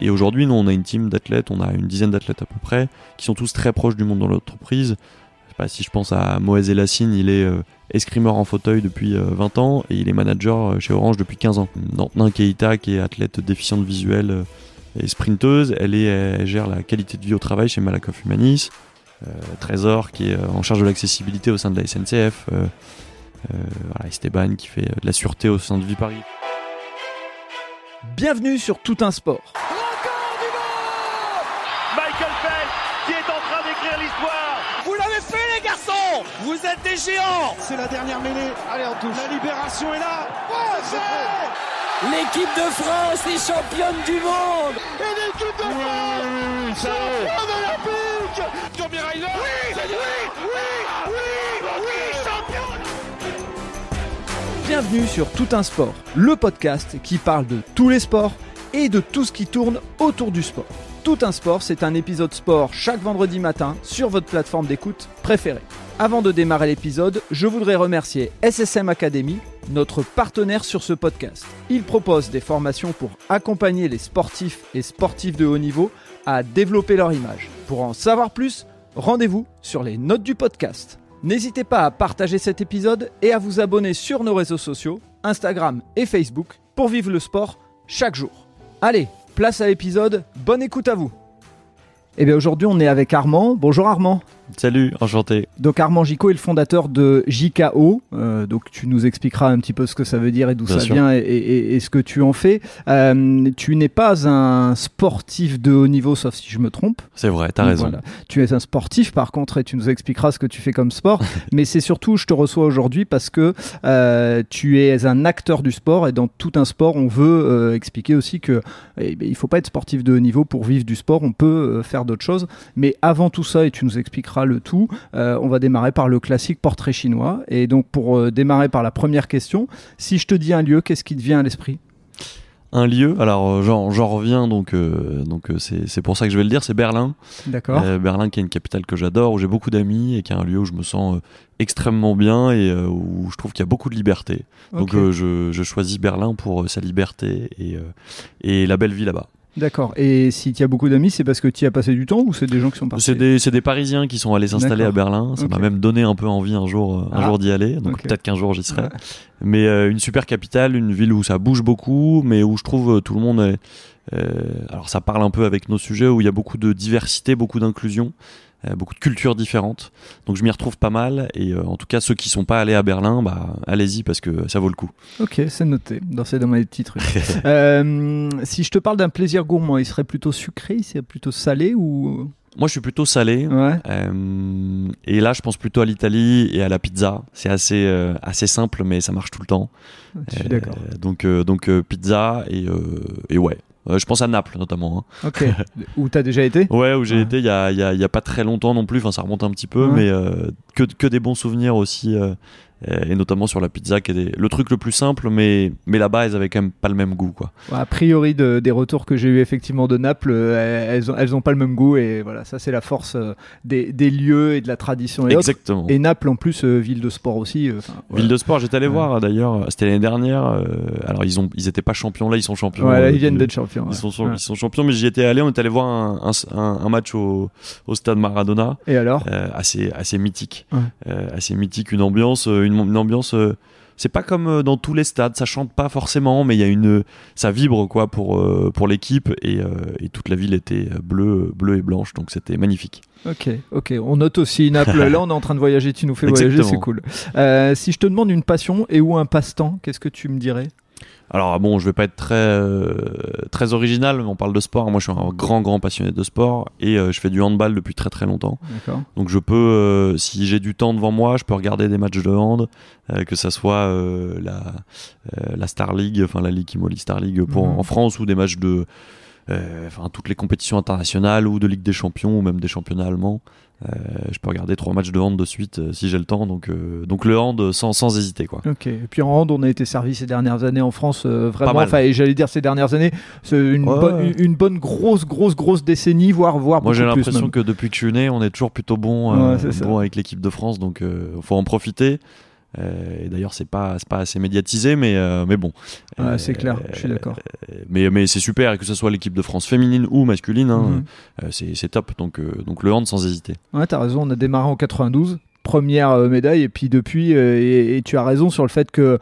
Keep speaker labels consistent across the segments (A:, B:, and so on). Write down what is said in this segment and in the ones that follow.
A: Et aujourd'hui, nous, on a une team d'athlètes, on a une dizaine d'athlètes à peu près, qui sont tous très proches du monde de l'entreprise. Je pas si je pense à Moez Elassine, il est euh, escrimeur en fauteuil depuis 20 ans et il est manager chez Orange depuis 15 ans. Nantin Keita, qui est athlète déficiente visuelle et sprinteuse, elle, est, gère la qualité de vie au travail chez Malakoff Humanis. Trésor, qui est en charge de l'accessibilité au sein de la SNCF. Esteban, qui fait de la sûreté au sein de Vie Paris.
B: Bienvenue sur Tout un sport.
C: Record du monde Michael Phelps qui est en train d'écrire l'histoire.
D: Vous l'avez fait les garçons Géants
E: C'est la dernière mêlée. Allez, on touche. La libération est là.
D: Oh, L'équipe de France est championne du monde
E: Et l'équipe de France championne olympique
C: Tommy
E: Oui, oui, oui, oui, oui, championne
B: Bienvenue sur Tout un sport, le podcast qui parle de tous les sports et de tout ce qui tourne autour du sport. Tout un sport, c'est un épisode sport chaque vendredi matin sur votre plateforme d'écoute préférée. Avant de démarrer l'épisode, je voudrais remercier SSM Academy, notre partenaire sur ce podcast. Il propose des formations pour accompagner les sportifs et sportifs de haut niveau à développer leur image. Pour en savoir plus, rendez-vous sur les notes du podcast. N'hésitez pas à partager cet épisode et à vous abonner sur nos réseaux sociaux, Instagram et Facebook, pour vivre le sport chaque jour. Allez, place à l'épisode, bonne écoute à vous. Eh bien aujourd'hui on est avec Armand. Bonjour Armand.
A: Salut, enchanté.
B: Donc Armand Gico est le fondateur de JKO. Euh, donc tu nous expliqueras un petit peu ce que ça veut dire et d'où ça
A: sûr.
B: vient et, et- et ce que tu en fais. Euh, tu n'es pas un sportif de haut niveau, sauf si je me trompe.
A: C'est vrai, t'as raison.
B: Voilà. Tu es un sportif par contre et tu nous expliqueras ce que tu fais comme sport. Mais c'est surtout, je te reçois aujourd'hui parce que euh, tu es un acteur du sport et dans tout un sport, on veut expliquer aussi que eh ben, il faut pas être sportif de haut niveau pour vivre du sport. On peut faire d'autres choses. Mais avant tout ça, et tu nous expliqueras le tout, euh, on va démarrer par le classique portrait chinois. Et donc pour euh, démarrer par la première question, si je te dis un lieu, qu'est-ce qui te vient à l'esprit?
A: Un lieu, alors euh, j'en reviens, donc euh, donc c'est c'est pour ça que je vais le dire, c'est Berlin.
B: D'accord.
A: Euh, Berlin qui est une capitale que j'adore, où j'ai beaucoup d'amis et qui est un lieu où je me sens euh, extrêmement bien et où je trouve qu'il y a beaucoup de liberté. Donc je, je choisis Berlin pour sa liberté et, et la belle vie là-bas.
B: D'accord. Et si tu as beaucoup d'amis, c'est parce que tu as passé du temps ou c'est des gens qui sont partis
A: C'est des, c'est des Parisiens qui sont allés s'installer à. Berlin. Ça m'a même donné un peu envie un jour, euh, un
B: Ah.
A: jour d'y aller. Donc peut-être qu'un jour j'y serai.
B: Ouais.
A: Mais euh, une super capitale, une ville où ça bouge beaucoup, mais où je trouve euh, tout le monde est. euh, alors ça parle un peu avec nos sujets où il y a beaucoup de diversité, beaucoup d'inclusion, beaucoup de cultures différentes. Donc je m'y retrouve pas mal. Et euh, en tout cas ceux qui sont pas allés à Berlin, bah allez-y parce que ça vaut le coup.
B: Ok, c'est noté. Dans c'est dans mes petits trucs. Euh, si je te parle d'un plaisir gourmand, il serait plutôt sucré, il serait plutôt salé ou?
A: Moi je suis plutôt salé.
B: ouais.
A: Euh, et là, je pense plutôt à l'Italie et à la pizza. C'est assez, euh, assez simple, mais ça marche tout le temps.
B: Je suis
A: Euh,
B: d'accord.
A: donc, euh, donc euh, pizza et, euh, et ouais. Euh, je pense à Naples notamment. hein.
B: Ok. où t'as déjà été?
A: Ouais, où j'ai
B: Ouais.
A: été il y a, il y, a, y a pas très longtemps non plus. Enfin, ça remonte un petit peu,
B: Ouais.
A: mais euh, que, que des bons souvenirs aussi. Euh, et notamment sur la pizza, qui est le truc le plus simple, mais, mais là-bas, elles avaient quand même pas le même goût. Quoi.
B: Bon, A priori, de- des retours que j'ai eu effectivement de Naples, euh, elles, ont, elles ont pas le même goût et voilà, ça c'est la force euh, des, des lieux et de la tradition et autres.
A: Exactement.
B: Et Naples en plus, ville de sport aussi. enfin, voilà.
A: Ville de sport, j'étais allé
B: Ouais.
A: voir d'ailleurs. C'était l'année dernière. alors, ils ont, ils étaient pas champions là, ils sont champions.
B: Ouais, là, ils viennent d'être champions.
A: Ils
B: ouais.
A: sont,
B: Ouais.
A: ils sont champions, mais j'y étais allé. On est allé voir un, un- un- un match au, au stade Maradona,
B: Et alors?
A: Euh, assez, assez mythique, assez mythique, une ambiance, euh, une, une ambiance. euh, c'est pas comme euh, dans tous les stades, ça chante pas forcément, mais il y a une, ça vibre quoi pour euh, pour l'équipe et, et toute la ville était bleue, bleue et blanche, donc c'était magnifique.
B: Ok, ok. On note aussi Naples. Là, on est en train de voyager. Tu nous fais voyager, c'est cool. Si je te demande une passion et ou un passe-temps, qu'est-ce que tu me dirais?
A: Alors bon, je vais pas être très euh, très original, mais on parle de sport. Moi, je suis un grand grand passionné de sport et euh, je fais du handball depuis très très longtemps. Donc je peux, euh, si j'ai du temps devant moi, je peux regarder des matchs de hand, que ça soit la, la Star League, enfin la Ligue Imoli Star League pour,
B: Mhm.
A: en France, ou des matchs de, enfin toutes les compétitions internationales, ou de Ligue des Champions, ou même des championnats allemands. Euh, je peux regarder trois matchs de hand de suite euh, si j'ai le temps. Donc, euh, donc le hand sans, sans hésiter quoi.
B: Ok. Et puis en hand, on a été servi ces dernières années en France, vraiment. Enfin, et j'allais dire ces dernières années, c'est une,
A: Ouais.
B: bonne, une, une bonne grosse, grosse, grosse décennie, voire, voire
A: Moi j'ai l'impression que depuis que je suis né, on est toujours plutôt bon,
B: Ouais,
A: bon avec l'équipe de France, donc il faut en profiter. Euh, et d'ailleurs, c'est pas, pas assez médiatisé, mais, euh, mais bon.
B: Ouais, c'est clair, je suis d'accord.
A: Euh, Mais, mais c'est super, et que ce soit l'équipe de France féminine ou masculine, hein,
B: Mhm.
A: euh, c'est, top. Donc, euh, donc le hand sans hésiter.
B: Ouais, t'as raison, on a démarré en 92, première euh, médaille, et puis depuis, euh, et, et tu as raison sur le fait que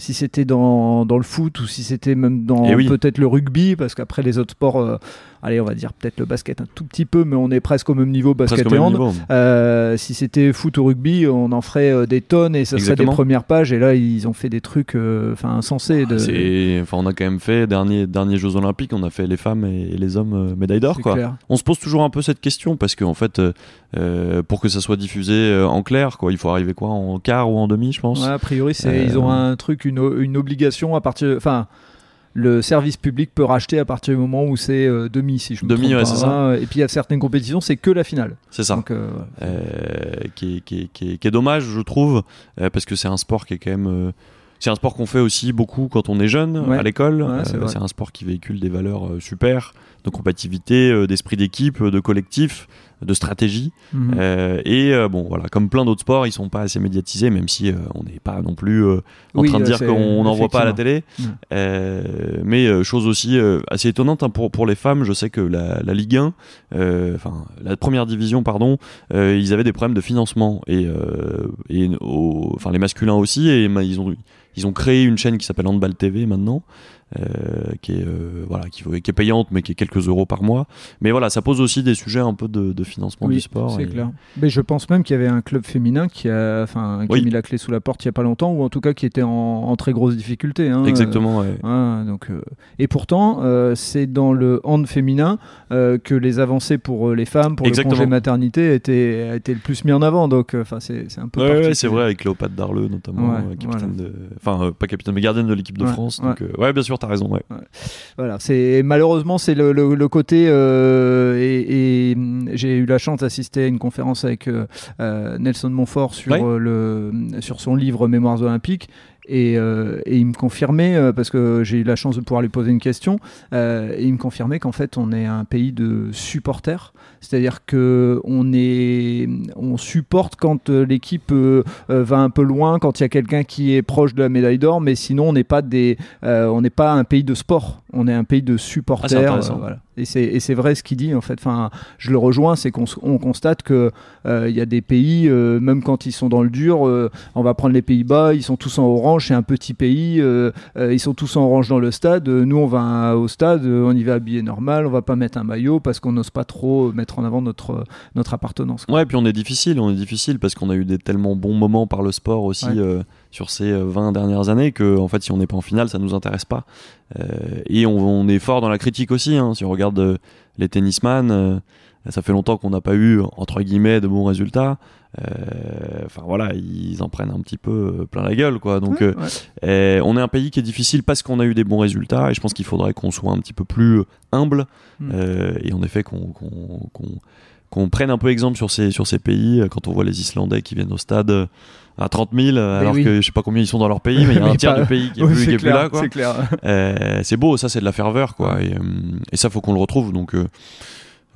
B: si c'était dans, dans le foot ou si c'était même dans
A: Eh oui.
B: peut-être le rugby, parce qu'après les autres sports, euh, allez, on va dire peut-être le basket un tout petit peu, mais on est presque au même niveau basket
A: Presque
B: et hand. Euh, si c'était foot ou rugby, on en ferait euh, des tonnes et ça serait des premières pages. Et là, ils ont fait des trucs euh, enfin insensés. De...
A: C'est, enfin, on a quand même fait dernier derniers Jeux Olympiques, on a fait les femmes et, les hommes euh, médaille d'or. On se pose toujours un peu cette question parce qu'en fait, euh, euh, pour que ça soit diffusé en clair, quoi, il faut arriver quoi en quart ou en demi, je pense.
B: Ouais, a priori, c'est ils ont un truc, une, une obligation à partir. Enfin, le service public peut racheter à partir du moment où c'est euh, demi, si je me
A: Demi,
B: trompe
A: ouais,
B: pas,
A: c'est ça.
B: Et puis il y a certaines compétitions, c'est que la finale.
A: C'est ça.
B: Donc, euh.
A: Euh, qui, est, qui, est, qui, est, qui est dommage, je trouve, parce que c'est un sport qui est quand même. c'est un sport qu'on fait aussi beaucoup quand on est jeune
B: Ouais.
A: à l'école.
B: Ouais, c'est
A: un sport qui véhicule des valeurs super, de compatibilité, euh, d'esprit d'équipe, euh, de collectif, de stratégie.
B: Mhm.
A: Euh, et euh, bon, voilà, comme plein d'autres sports, ils sont pas assez médiatisés, même si euh, on n'est pas non plus en
B: Oui,
A: train de dire qu'on n'en voit pas à la télé. Euh, mais chose aussi assez étonnante hein, pour, pour les femmes, je sais que la, la Ligue 1, euh, enfin la première division, pardon, ils avaient des problèmes de financement et, et enfin les masculins aussi, et ma- ils ont ils ont créé une chaîne qui s'appelle Handball TV maintenant. Euh, qui est euh, voilà qui, qui est payante mais qui est quelques euros par mois mais voilà ça pose aussi des sujets un peu de, de financement
B: Oui,
A: du sport
B: c'est
A: et-
B: clair. Mais je pense même qu'il y avait un club féminin qui a, enfin, qui
A: Oui.
B: a mis la clé sous la porte il y a pas longtemps, ou en tout cas qui était en, en très grosse difficulté. hein.
A: exactement ouais.
B: Ah, donc, euh, et pourtant, euh, c'est dans le hand féminin euh, que les avancées pour euh, les femmes, pour
A: Exactement.
B: le congé maternité, étaient, étaient le plus mis en avant. Donc, euh, enfin, c'est c'est un peu.
A: Ouais, ouais,
B: particulier.
A: c'est vrai, avec Cléopâtre Darleux notamment,
B: Ouais,
A: euh, capitaine de. Enfin, euh, pas capitaine, mais gardienne de l'équipe de France. Donc, euh, ouais, bien sûr, t'as raison. Ouais.
B: Voilà, c'est malheureusement c'est le, le- le côté euh, et, et, j'ai eu la chance d'assister à une conférence avec euh, euh, Nelson Montfort sur
A: Ouais.
B: le sur son livre Mémoires olympiques. Et, euh, et il me confirmait, euh, parce que j'ai eu la chance de pouvoir lui poser une question, euh, et il me confirmait qu'en fait on est un pays de supporters, c'est-à-dire que on est, on supporte quand l'équipe va un peu loin, quand il y a quelqu'un qui est proche de la médaille d'or, mais sinon on n'est pas des, on n'est pas un pays de sport, on est un pays de supporters.
A: Ah, intéressant.
B: euh, voilà. Et c'est et vrai ce qu'il dit en fait. Enfin, je le rejoins, c'est qu'on constate que euh, y a des pays, euh, même quand ils sont dans le dur, euh, on va prendre les Pays-Bas, ils sont tous en orange, c'est un petit pays, euh, ils sont tous en orange dans le stade. Nous, on va au stade, on y va habillé normal, on va pas mettre un maillot parce qu'on n'ose pas trop mettre en avant notre notre appartenance. quoi.
A: Ouais, puis on est difficile, on est difficile parce qu'on a eu des tellement bons moments par le sport aussi
B: Ouais.
A: Euh, sur ces euh, 20 dernières années que, en fait, si on n'est pas en finale, ça nous intéresse pas. Euh, et on, on est fort dans la critique aussi. hein. Si on regarde euh, les tennisman, euh, ça fait longtemps qu'on n'a pas eu, entre guillemets, de bons résultats. Euh, Enfin voilà, ils en prennent un petit peu euh, plein la gueule, quoi. Donc,
B: Ouais,
A: euh,
B: ouais.
A: Et on est un pays qui est difficile parce qu'on a eu des bons résultats et je pense qu'il faudrait qu'on soit un petit peu plus humble
B: Mm.
A: euh, et en effet qu'on prenne un peu exemple sur ces, sur ces pays euh, quand on voit les Islandais qui viennent au stade euh, à 30 000 euh, alors
B: oui.
A: que je sais pas combien ils sont dans leur pays mais il y a un tiers
B: pas-
A: du pays qui est,
B: Oui,
A: plus, qui est plus là quoi.
B: c'est clair.
A: Euh, c'est beau ça c'est de la ferveur quoi et, euh, et ça faut qu'on le retrouve donc euh,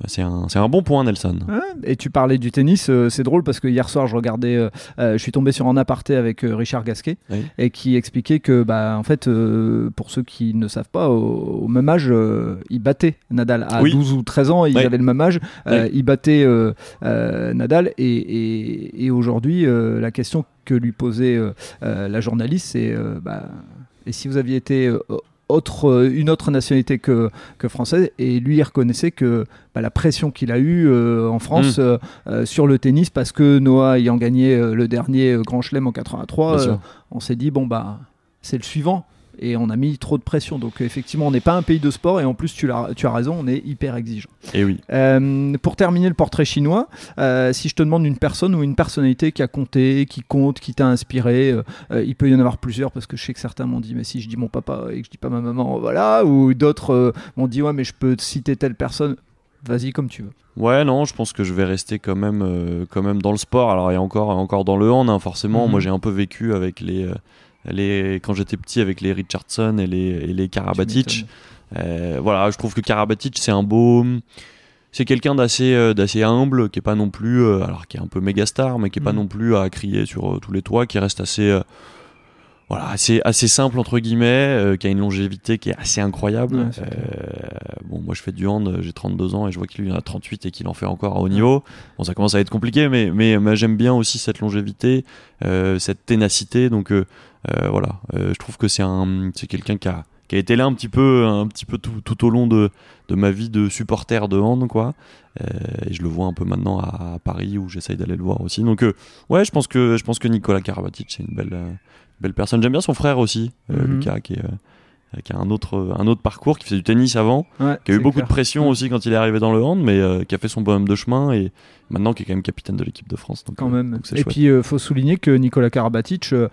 A: c'est un, un bon point Nelson.
B: Et tu parlais du tennis, euh, c'est drôle parce que hier soir je regardais, euh, euh, je suis tombé sur un aparté avec Richard Gasquet
A: Oui.
B: et qui expliquait que, bah, en fait, pour ceux qui ne savent pas, au, au même âge, il battait Nadal à
A: Oui.
B: 12 ou 13 ans, ils
A: Oui.
B: avaient le même âge, il battait Nadal et, et, et aujourd'hui la question que lui posait la journaliste, c'est, bah, et si vous aviez été autre, euh, une autre nationalité que, que française, et lui il reconnaissait que bah, la pression qu'il a eue euh, en France
A: Mm.
B: euh, sur le tennis, parce que Noah ayant gagné le dernier Grand Chelem en 83,
A: Bien
B: euh,
A: sûr.
B: on s'est dit, bon, bah, c'est le suivant. Et on a mis trop de pression. Donc, effectivement, on n'est pas un pays de sport. Et en plus, tu, l'as- tu as raison, on est hyper exigeant.
A: Et oui.
B: Euh, pour terminer le portrait chinois, euh, si je te demande une personne ou une personnalité qui a compté, qui compte, qui t'a inspiré, euh, il peut y en avoir plusieurs parce que je sais que certains m'ont dit mais si je dis mon papa et que je dis pas ma maman, voilà, ou d'autres m'ont dit ouais mais je peux te citer telle personne. Vas-y comme tu veux.
A: Ouais, non, je pense que je vais rester quand même, quand même dans le sport. Alors, il y a encore, encore dans le hand, hein, forcément.
B: Mhm.
A: Moi, j'ai un peu vécu avec les, les, quand j'étais petit, avec les Richardson et les, et les Karabatic. Euh, voilà, je trouve que Karabatic, c'est un beau, c'est quelqu'un d'assez euh, d'assez humble, qui est pas non plus, euh, alors qui est un peu méga star, mais qui est pas
B: Mhm.
A: non plus à crier sur tous les toits, qui reste assez, voilà, assez assez simple entre guillemets, qui a une longévité qui est assez incroyable.
B: Ouais,
A: bon, moi je fais du hand, j'ai 32 ans et je vois qu'il en a 38 et qu'il en fait encore à haut niveau. Bon, ça commence à être compliqué, mais mais, mais j'aime bien aussi cette longévité, cette ténacité. Donc voilà, Euh, je trouve que c'est un c'est quelqu'un qui a qui a été là un petit peu un petit peu tout, tout au long de, de ma vie de supporter de hand quoi Euh, et je le vois un peu maintenant à, Paris où j'essaye d'aller le voir aussi donc euh, ouais je pense que je pense que Nicolas Karabatic c'est une belle euh, belle personne j'aime bien son frère aussi euh,
B: Mhm.
A: Lucas qui est euh, qui a un autre un autre parcours qui faisait du tennis avant
B: Ouais,
A: qui a eu beaucoup
B: clair.
A: de pression aussi quand il est arrivé dans le hand mais euh, qui a fait son bonhomme de chemin et maintenant qui est quand même capitaine de l'équipe de France donc,
B: quand
A: euh,
B: même.
A: donc
B: Et
A: chouette.
B: puis, il faut souligner que Nicolas Karabatic, euh,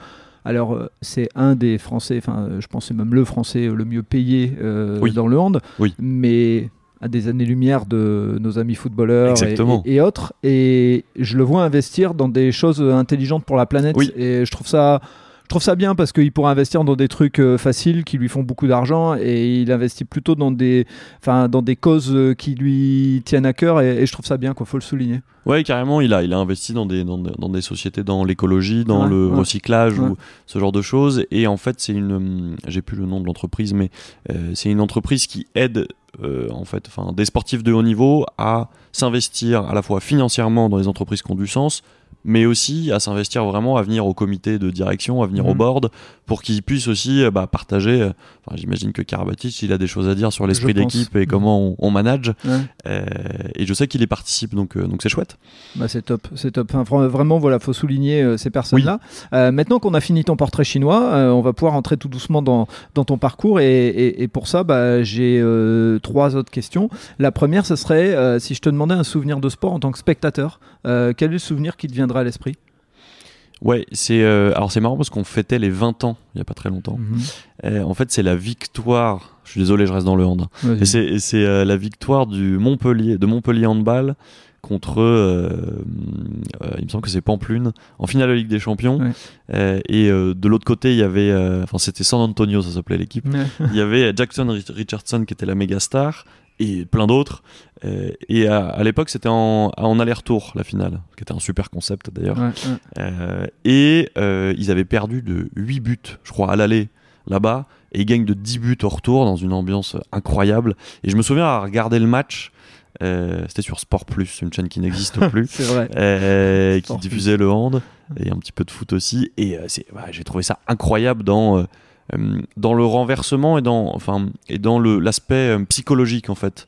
B: alors euh, c'est un des Français, enfin, euh, je pense que c'est même le Français euh, le mieux payé
A: Oui.
B: dans le hand,
A: Oui.
B: mais à des années-lumière de nos amis footballeurs et,
A: Exactement.
B: et- et autres. Et je le vois investir dans des choses intelligentes pour la planète.
A: Oui.
B: Et je trouve ça. Je trouve ça bien parce qu'il pourrait investir dans des trucs euh, faciles qui lui font beaucoup d'argent et il investit plutôt dans des, enfin, dans des causes euh, qui lui tiennent à cœur et, et je trouve ça bien, quoi. Faut le souligner.
A: Ouais, carrément, il a, il a investi dans des, dans, des- dans des sociétés, dans l'écologie, dans
B: Ouais,
A: le
B: ouais.
A: recyclage
B: Ouais.
A: ou ce genre de choses. Et en fait, c'est une, hum, j'ai plus le nom de l'entreprise, mais euh, c'est une entreprise qui aide euh, en fait, enfin, des sportifs de haut niveau à s'investir à la fois financièrement dans les entreprises qui ont du sens, mais aussi à s'investir vraiment à venir au comité de direction, à venir au
B: Mhm.
A: board, pour qu'ils puissent aussi euh, bah, partager. euh, Enfin, j'imagine que Karabatic, il a des choses à dire sur l'esprit d'équipe et comment on, on manage.
B: Ouais.
A: Euh, et je sais qu'il y participe, donc euh, donc c'est chouette.
B: Bah, c'est top, c'est top. Enfin, vraiment, voilà, faut souligner euh, ces personnes-là. Maintenant qu'on a fini ton portrait chinois, on va pouvoir entrer tout doucement dans, dans ton parcours. Et, et- et pour ça, bah, j'ai trois autres questions. La première, ce serait si je te demandais un souvenir de sport en tant que spectateur, quel est le souvenir qui te viendrait à l'esprit
A: Ouais, c'est euh, alors c'est marrant parce qu'on fêtait les 20 ans il y a pas très longtemps.
B: Mhm.
A: Euh, en fait, c'est la victoire. Je suis désolé, je reste dans le hand. hein. Et c'est c'est euh, la victoire du Montpellier de Montpellier handball contre euh, il me semble que c'est Pamplune en finale de Ligue des Champions.
B: Ouais.
A: Et de l'autre côté, il y avait enfin c'était San Antonio, ça s'appelait l'équipe. Il y avait Jackson Rich- Richardson qui était la méga star et plein d'autres. Euh, et à, à l'époque, c'était en, en aller-retour la finale, qui était un super concept d'ailleurs.
B: Ouais, ouais.
A: Euh, et euh, ils avaient perdu de 8 buts, je crois, à l'aller là-bas. Et ils gagnent de 10 buts au retour dans une ambiance incroyable. Et je me souviens à regarder le match. C'était sur Sport Plus, une chaîne qui n'existe plus.
B: Vrai.
A: qui diffusait le hand et un petit peu de foot aussi. Et ouais, j'ai trouvé ça incroyable dans, dans le renversement et dans, enfin, et dans le, l'aspect euh, psychologique en fait.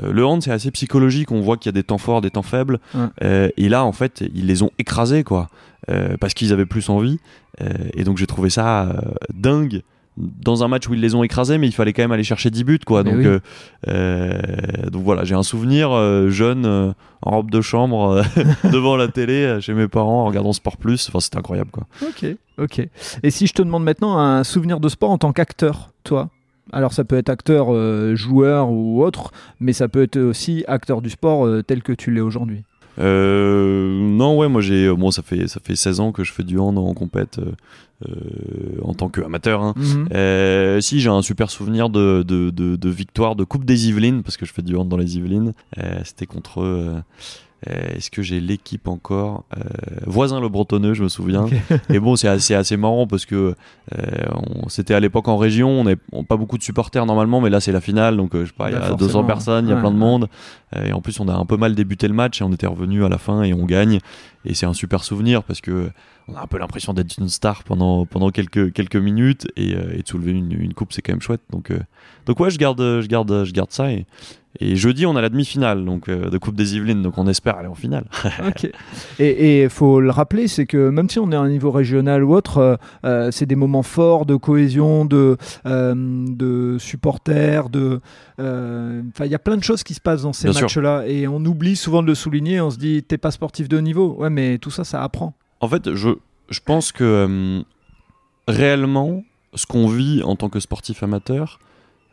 A: Euh, le hand c'est assez psychologique, on voit qu'il y a des temps forts, des temps faibles.
B: Ouais.
A: Euh, et là en fait ils les ont écrasés quoi, euh, parce qu'ils avaient plus envie. Euh, et donc j'ai trouvé ça euh, dingue dans un match où ils les ont écrasés, mais il fallait quand même aller chercher 10 buts quoi.
B: Mais
A: Donc,
B: oui.
A: euh, euh, donc voilà, j'ai un souvenir euh, jeune euh, en robe de chambre devant la télé chez mes parents en regardant Sport Plus. Enfin, c'était incroyable quoi.
B: Ok, ok. Et si je te demande maintenant un souvenir de sport en tant qu'acteur, toi? Alors ça peut être acteur, joueur ou autre, mais ça peut être aussi acteur du sport tel que tu l'es aujourd'hui.
A: Euh, non, ouais, moi j'ai bon, ça fait ça fait 16 ans que je fais du hand en compète euh, euh, en tant qu'amateur. Hein.
B: Mhm.
A: Euh, si j'ai un super souvenir de, de, de, de victoire de Coupe des Yvelines parce que je fais du hand dans les Yvelines. Euh, C'était contre. Euh, Est-ce que j'ai l'équipe encore? Euh, Voisin le Bretonneux, je me souviens. Et bon, c'est assez, assez marrant parce que euh, on- c'était à l'époque en région, on n'avait pas beaucoup de supporters normalement, mais là c'est la finale, donc je sais pas, il y
B: Bah,
A: a
B: forcément.
A: 200 personnes, il y a
B: Ouais,
A: plein de monde. Euh, et en plus, on a un peu mal débuté le match et on était revenu à la fin et on gagne. Et c'est un super souvenir parce que on a un peu l'impression d'être une star pendant, pendant quelques, quelques minutes et, euh, et de soulever une, une coupe, c'est quand même chouette. Donc, euh, donc ouais, je garde, je garde, je garde ça. Et, et jeudi, on a la demi-finale donc, euh, de Coupe des Yvelines, donc on espère aller en finale.
B: Ok. Et il faut le rappeler, c'est que même si on est à un niveau régional ou autre, euh, c'est des moments forts de cohésion, de, de supporters, de. il y a plein de choses qui se passent dans ces matchs-là, et on oublie souvent de le souligner. On se dit, t'es pas sportif de haut niveau. Ouais, mais tout ça, ça apprend.
A: En fait, je, je pense que euh, réellement, ce qu'on vit en tant que sportif amateur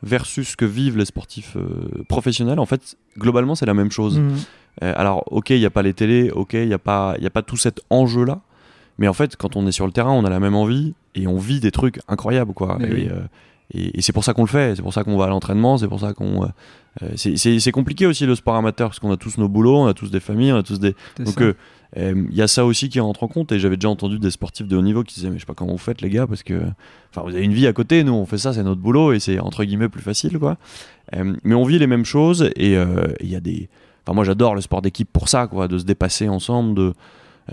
A: versus ce que vivent les sportifs euh, professionnels, en fait, globalement, c'est la même chose.
B: Mhm.
A: Euh, alors, ok, il n'y a pas les télés, ok, il n'y a, pas- y a pas tout cet enjeu-là, mais en fait, quand on est sur le terrain, on a la même envie et on vit des trucs incroyables, quoi. Et,
B: oui.
A: euh, et, c'est pour ça qu'on le fait, c'est pour ça qu'on va à l'entraînement, c'est pour ça qu'on. Euh, euh, c'est compliqué aussi le sport amateur parce qu'on a tous nos boulots, on a tous des familles, on a tous des. Donc il y a ça aussi qui rentre en compte et j'avais déjà entendu des sportifs de haut niveau qui disaient mais je sais pas comment vous faites les gars parce que enfin vous avez une vie à côté nous on fait ça c'est notre boulot et c'est entre guillemets plus facile quoi mais on vit les mêmes choses et il y a des enfin moi j'adore le sport d'équipe pour ça quoi de se dépasser ensemble de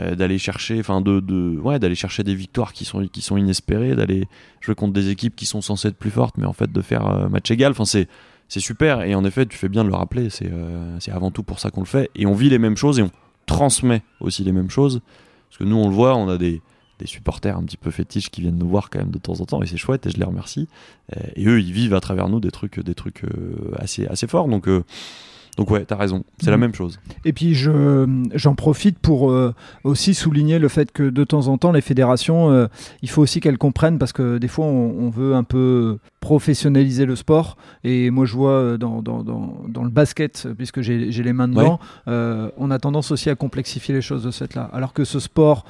A: euh, d'aller chercher enfin de, de ouais d'aller chercher des victoires qui sont qui sont inespérées d'aller jouer contre des équipes qui sont censées être plus fortes mais en fait de faire euh, match égal. Enfin c'est c'est super. Et en effet tu fais bien de le rappeler. C'est euh, c'est avant tout pour ça qu'on le fait. Et on vit les mêmes choses et on transmet aussi les mêmes choses. Parce que nous on le voit on a des des supporters un petit peu fétiches qui viennent nous voir quand même de temps en temps. Et c'est chouette et je les remercie. Et eux ils vivent à travers nous des trucs des trucs assez assez forts. Donc donc ouais, t'as raison, c'est la mm. même chose.
B: Et puis je, j'en profite pour euh, aussi souligner le fait que de temps en temps, les fédérations, euh, il faut aussi qu'elles comprennent parce que des fois, on, veut un peu professionnaliser le sport. Et moi, je vois euh, dans, dans, dans, dans le basket, puisque j'ai, j'ai les mains dedans, on a tendance aussi à complexifier les choses de cette là. Alors que ce sport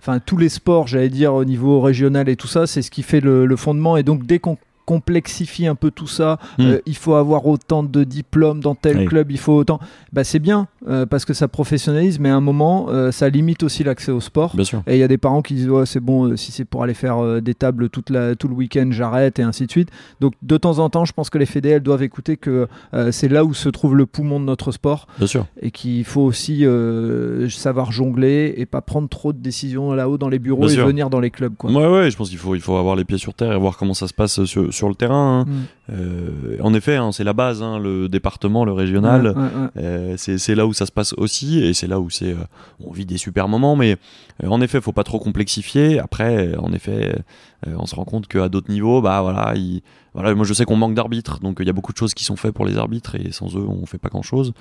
B: enfin tous les sports, j'allais dire au niveau régional et tout ça, c'est ce qui fait le, le fondement. Et donc dès qu'on complexifie un peu tout ça. Hmm. Euh, il faut avoir autant de diplômes dans tel club, il faut autant. Bah, c'est bien euh, parce que ça professionnalise, mais à un moment, euh, ça limite aussi l'accès au sport. Et il y a des parents qui disent c'est bon, si c'est pour aller faire des tables toute la, tout le week-end, j'arrête et ainsi de suite. Donc de temps en temps, je pense que les fédés doivent écouter que c'est là où se trouve le poumon de notre sport.
A: Bien sûr.
B: Et qu'il faut aussi savoir jongler et pas prendre trop de décisions là-haut dans les bureaux et venir dans les clubs. Quoi.
A: Ouais, ouais, je pense qu'il faut, il faut avoir les pieds sur terre et voir comment ça se passe sur sur le terrain. Hein. Mm. Euh, en effet, hein, c'est la base, hein, le département, le régional. Euh, c'est là où ça se passe aussi, et c'est là où c'est, euh, on vit des super moments. Mais en effet, faut pas trop complexifier. Après, en effet, on se rend compte qu'à d'autres niveaux, bah voilà, voilà, moi je sais qu'on manque d'arbitres, donc il y a beaucoup de choses qui sont faites pour les arbitres, et sans eux, on fait pas grand chose.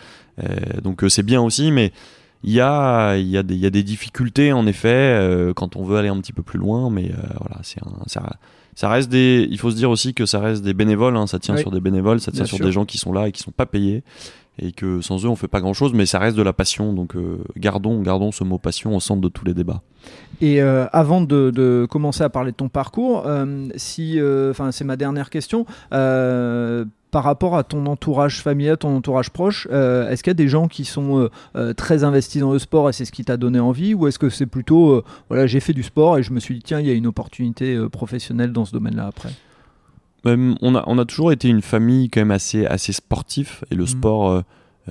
A: donc c'est bien aussi, mais il y a, il y, a des, il y a des difficultés en effet quand on veut aller un petit peu plus loin, mais voilà, c'est un, ça reste des. Il faut se dire aussi que ça reste des bénévoles. Hein, ça tient sur des bénévoles, ça tient sur des gens qui sont là et qui sont pas payés et que sans eux on fait pas grand chose mais ça reste de la passion donc euh, gardons gardons ce mot passion au centre de tous les débats
B: et euh, avant de, commencer à parler de ton parcours euh, si enfin c'est ma dernière question par rapport à ton entourage familial, ton entourage proche, euh, est-ce qu'il y a des gens qui sont euh, euh, très investis dans le sport et c'est ce qui t'a donné envie Ou est-ce que c'est plutôt, voilà, j'ai fait du sport et je me suis dit, tiens, il y a une opportunité professionnelle dans ce domaine-là après?
A: On, a, on a toujours été une famille quand même assez, assez sportif et le mmh. sport.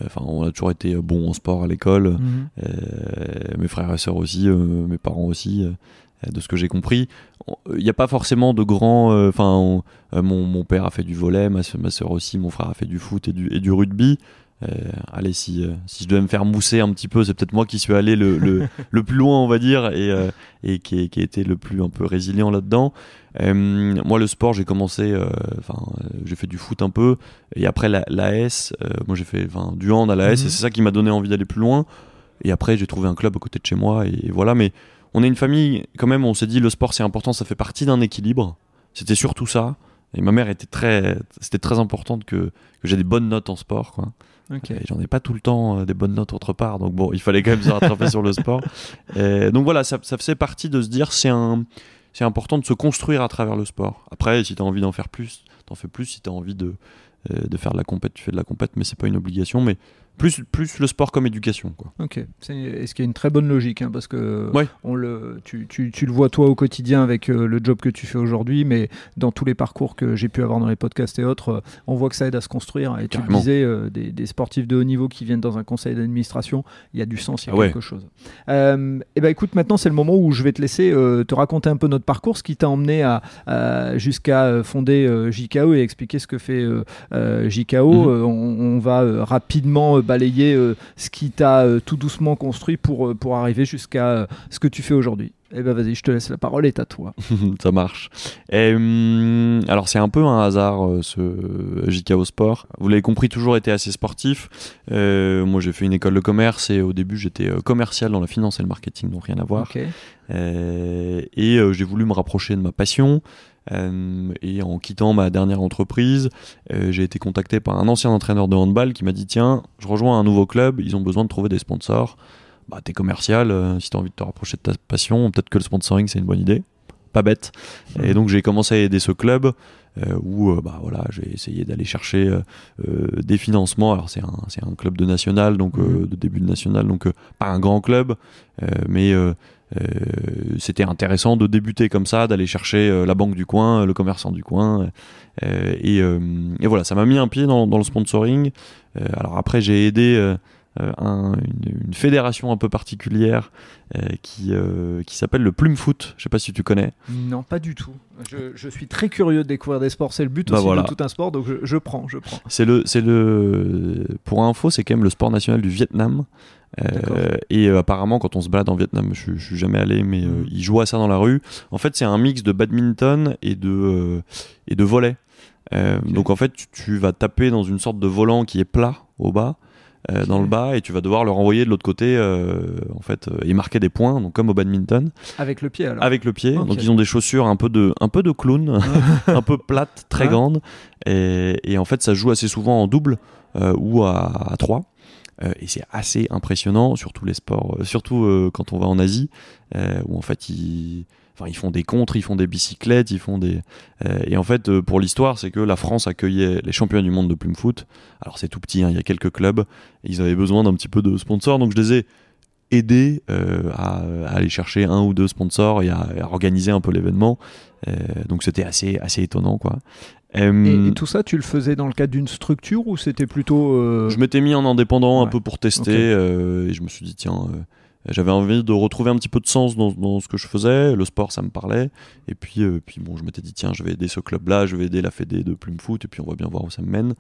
A: Enfin, on a toujours été bon en sport à l'école. Mmh. mes frères et sœurs aussi, mes parents aussi. Euh, de ce que j'ai compris. Il n'y a pas forcément de grands. Euh, enfin, euh, mon, mon, père a fait du volet, ma, ma soeur aussi, mon frère a fait du foot et du, et du rugby. allez, si, si je devais me faire mousser un petit peu, c'est peut-être moi qui suis allé le, le, le, plus loin, on va dire, et, et qui, qui a été le plus un peu résilient là-dedans. moi, le sport, j'ai commencé, enfin, j'ai fait du foot un peu, et après la, l'AS, moi j'ai fait du hand à l'AS, et mhm. c'est ça qui m'a donné envie d'aller plus loin. Et après, j'ai trouvé un club à côté de chez moi, et voilà, mais on est une famille, quand même, on s'est dit le sport c'est important, ça fait partie d'un équilibre. C'était surtout ça. Et ma mère était très, c'était très importante que, que j'ai des bonnes notes en sport, quoi. J'en ai pas tout le temps euh, des bonnes notes autre part, donc bon, il fallait quand même se rattraper sur le sport. donc voilà, ça, ça faisait partie de se dire c'est un, c'est important de se construire à travers le sport. Après, si tu as envie d'en faire plus, t'en fais plus. Si tu as envie de, euh, de faire de la compète, tu fais de la compète, mais c'est pas une obligation. Mais plus, plus le sport comme éducation. Quoi.
B: Ok, est-ce qu'il y a une très bonne logique hein, Parce que on le, tu, tu, tu, le vois toi au quotidien avec euh, le job que tu fais aujourd'hui, mais dans tous les parcours que j'ai pu avoir dans les podcasts et autres, euh, on voit que ça aide à se construire. Et tu le disais, euh, des, des, sportifs de haut niveau qui viennent dans un conseil d'administration, il y a du sens, il y a ah quelque chose. et eh ben écoute, maintenant c'est le moment où je vais te laisser te raconter un peu notre parcours, ce qui t'a emmené à, jusqu'à fonder JKO et expliquer ce que fait JKO. Mhm. On, on, va rapidement balayer euh, ce qui t'a euh, tout doucement construit pour, euh, pour arriver jusqu'à ce que tu fais aujourd'hui. Eh ben vas-y, je te laisse la parole et à toi.
A: Ça marche. Et, hum, alors c'est un peu un hasard ce JKO Sport. Vous l'avez compris, toujours été assez sportif. moi j'ai fait une école de commerce et au début j'étais commercial dans la finance et le marketing, donc rien à voir. et j'ai voulu me rapprocher de ma passion. Euh, et en quittant ma dernière entreprise, euh, j'ai été contacté par un ancien entraîneur de handball qui m'a dit tiens, je rejoins un nouveau club, ils ont besoin de trouver des sponsors. Bah, t'es commercial, euh, si t'as envie de te rapprocher de ta passion, peut-être que le sponsoring c'est une bonne idée. Pas bête. Et donc j'ai commencé à aider ce club où bah voilà, j'ai essayé d'aller chercher des financements. Alors c'est un, club de national, donc euh, de début de national, donc pas un grand club, mais c'était intéressant de débuter comme ça, d'aller chercher euh, la banque du coin, le commerçant du coin. euh, et, euh, et voilà, ça m'a mis un pied dans, dans le sponsoring. Euh, alors après, j'ai aidé euh, euh, un- une, une fédération un peu particulière euh, qui, euh, qui s'appelle le Plume Foot. Je sais pas si tu connais.
B: Non, pas du tout. Je, je suis très curieux de découvrir des sports. C'est le but
A: Bah
B: aussi
A: voilà.
B: de tout un sport, donc je, je prends, je prends.
A: C'est le, c'est le, pour info, c'est quand même le sport national du Vietnam. Euh, et euh, apparemment, quand on se balade en Vietnam, je, je suis jamais allé, mais euh,
B: Mhm.
A: ils jouent à ça dans la rue. En fait, c'est un mix de badminton et de et de
B: Ok.
A: Donc en fait, tu, tu vas taper dans une sorte de volant qui est plat au bas, dans le bas, et tu vas devoir le renvoyer de l'autre côté, en fait, et marquer des points, donc comme au badminton,
B: Avec le pied alors.
A: avec le pied. Donc ils ont des chaussures un peu de un peu de clown, un peu plates, très grandes, et, et en fait, ça joue assez souvent en double ou à, à trois. Euh, et c'est assez impressionnant, surtout les sports, euh, surtout euh, quand on va en Asie, où en fait ils, font des contres, ils font des bicyclettes, ils font des. et en fait, pour l'histoire, c'est que la France accueillait les championnats du monde de plume foot. Alors c'est tout petit, hein, il y a quelques clubs, ils avaient besoin d'un petit peu de sponsors, donc je les ai aidés à, aller chercher un ou deux sponsors et à, à organiser un peu l'événement. Donc c'était assez, assez étonnant, quoi.
B: Et, et tout ça, tu le faisais dans le cadre d'une structure ou c'était plutôt. euh,
A: je m'étais mis en indépendant un peu pour tester euh, et je me suis dit tiens euh, j'avais envie de retrouver un petit peu de sens dans, dans ce que je faisais le sport ça me parlait. Et puis puis bon je m'étais dit tiens je vais aider ce club là je vais aider la fédé de plume foot et puis on va bien voir où ça me mène.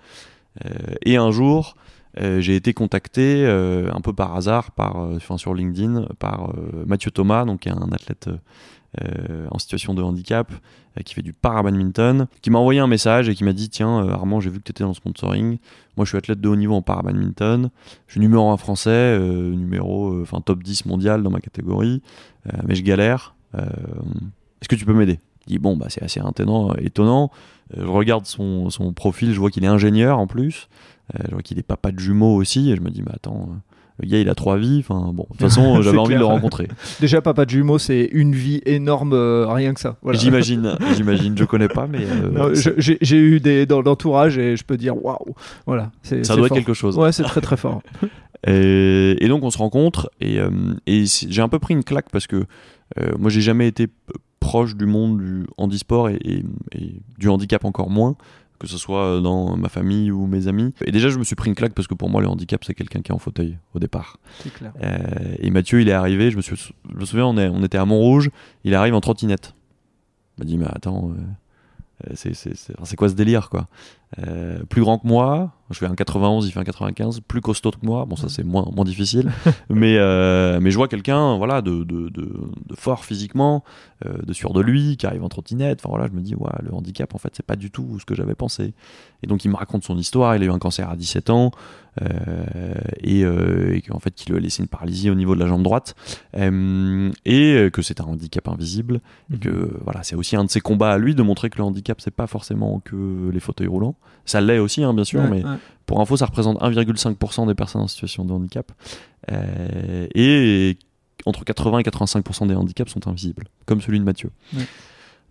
A: Et un jour euh, j'ai été contacté euh, un peu par hasard euh, sur LinkedIn par Mathieu Thomas donc un athlète en situation de handicap qui fait du parabadminton qui m'a envoyé un message et qui m'a dit tiens Armand j'ai vu que tu étais dans le sponsoring moi, je suis athlète de haut niveau en parabadminton. Je suis numéro 1 français, numéro, enfin top 10 mondial dans ma catégorie, mais je galère. Est-ce que tu peux m'aider? Je dis bon, bah c'est assez étonnant. je regarde son profil, je vois qu'il est ingénieur en plus. Euh, je vois qu'il est papa de jumeaux aussi, et je me dis, mais attends, euh, le gars il a trois vies. Enfin bon, de toute façon,
B: C'est
A: j'avais envie de le rencontrer.
B: Déjà, papa de jumeaux, c'est une vie énorme, euh, rien que ça. Voilà.
A: J'imagine, j'imagine, je connais pas, mais euh,
B: J'ai eu des dans l'entourage et je peux dire waouh. Voilà. c'est-
A: ça doit être quelque chose.
B: Ouais, c'est très très fort.
A: Et, et donc on se rencontre et, euh, j'ai un peu pris une claque parce que euh, moi j'ai jamais été proche du monde du handisport et du handicap encore moins que ce soit dans ma famille ou mes amis. Et déjà je me suis pris une claque parce que pour moi le handicap c'est quelqu'un qui est en fauteuil au départ.
B: Clair.
A: Euh, et Mathieu il est arrivé, je me, suis, je me souviens on, est, on était à Montrouge, il arrive en trottinette. Il m'a dit mais attends, euh, c'est quoi ce délire quoi? Euh, Plus grand que moi, je fais un 91, il fait un 95, plus costaud que moi, bon ça c'est moins, moins difficile, mais, euh, mais je vois quelqu'un voilà, de, de, de, de fort physiquement, euh, de sûr de lui, qui arrive en trottinette, enfin voilà je me dis ouais, le handicap en fait c'est pas du tout ce que j'avais pensé. Et donc il me raconte son histoire, il a eu un cancer à 17 ans, euh, et, euh, et qu'en fait qu'il lui a laissé une paralysie au niveau de la jambe droite, euh, et que c'est un handicap invisible, et que voilà c'est aussi un de ses combats à lui de montrer que le handicap c'est pas forcément que les fauteuils roulants. Ça l'est aussi, hein, bien sûr,
B: Ouais,
A: mais
B: ouais.
A: Pour info, ça représente 1,5% des personnes en situation de handicap. Euh, et entre 80 et 85% des handicaps sont invisibles, comme celui de Mathieu.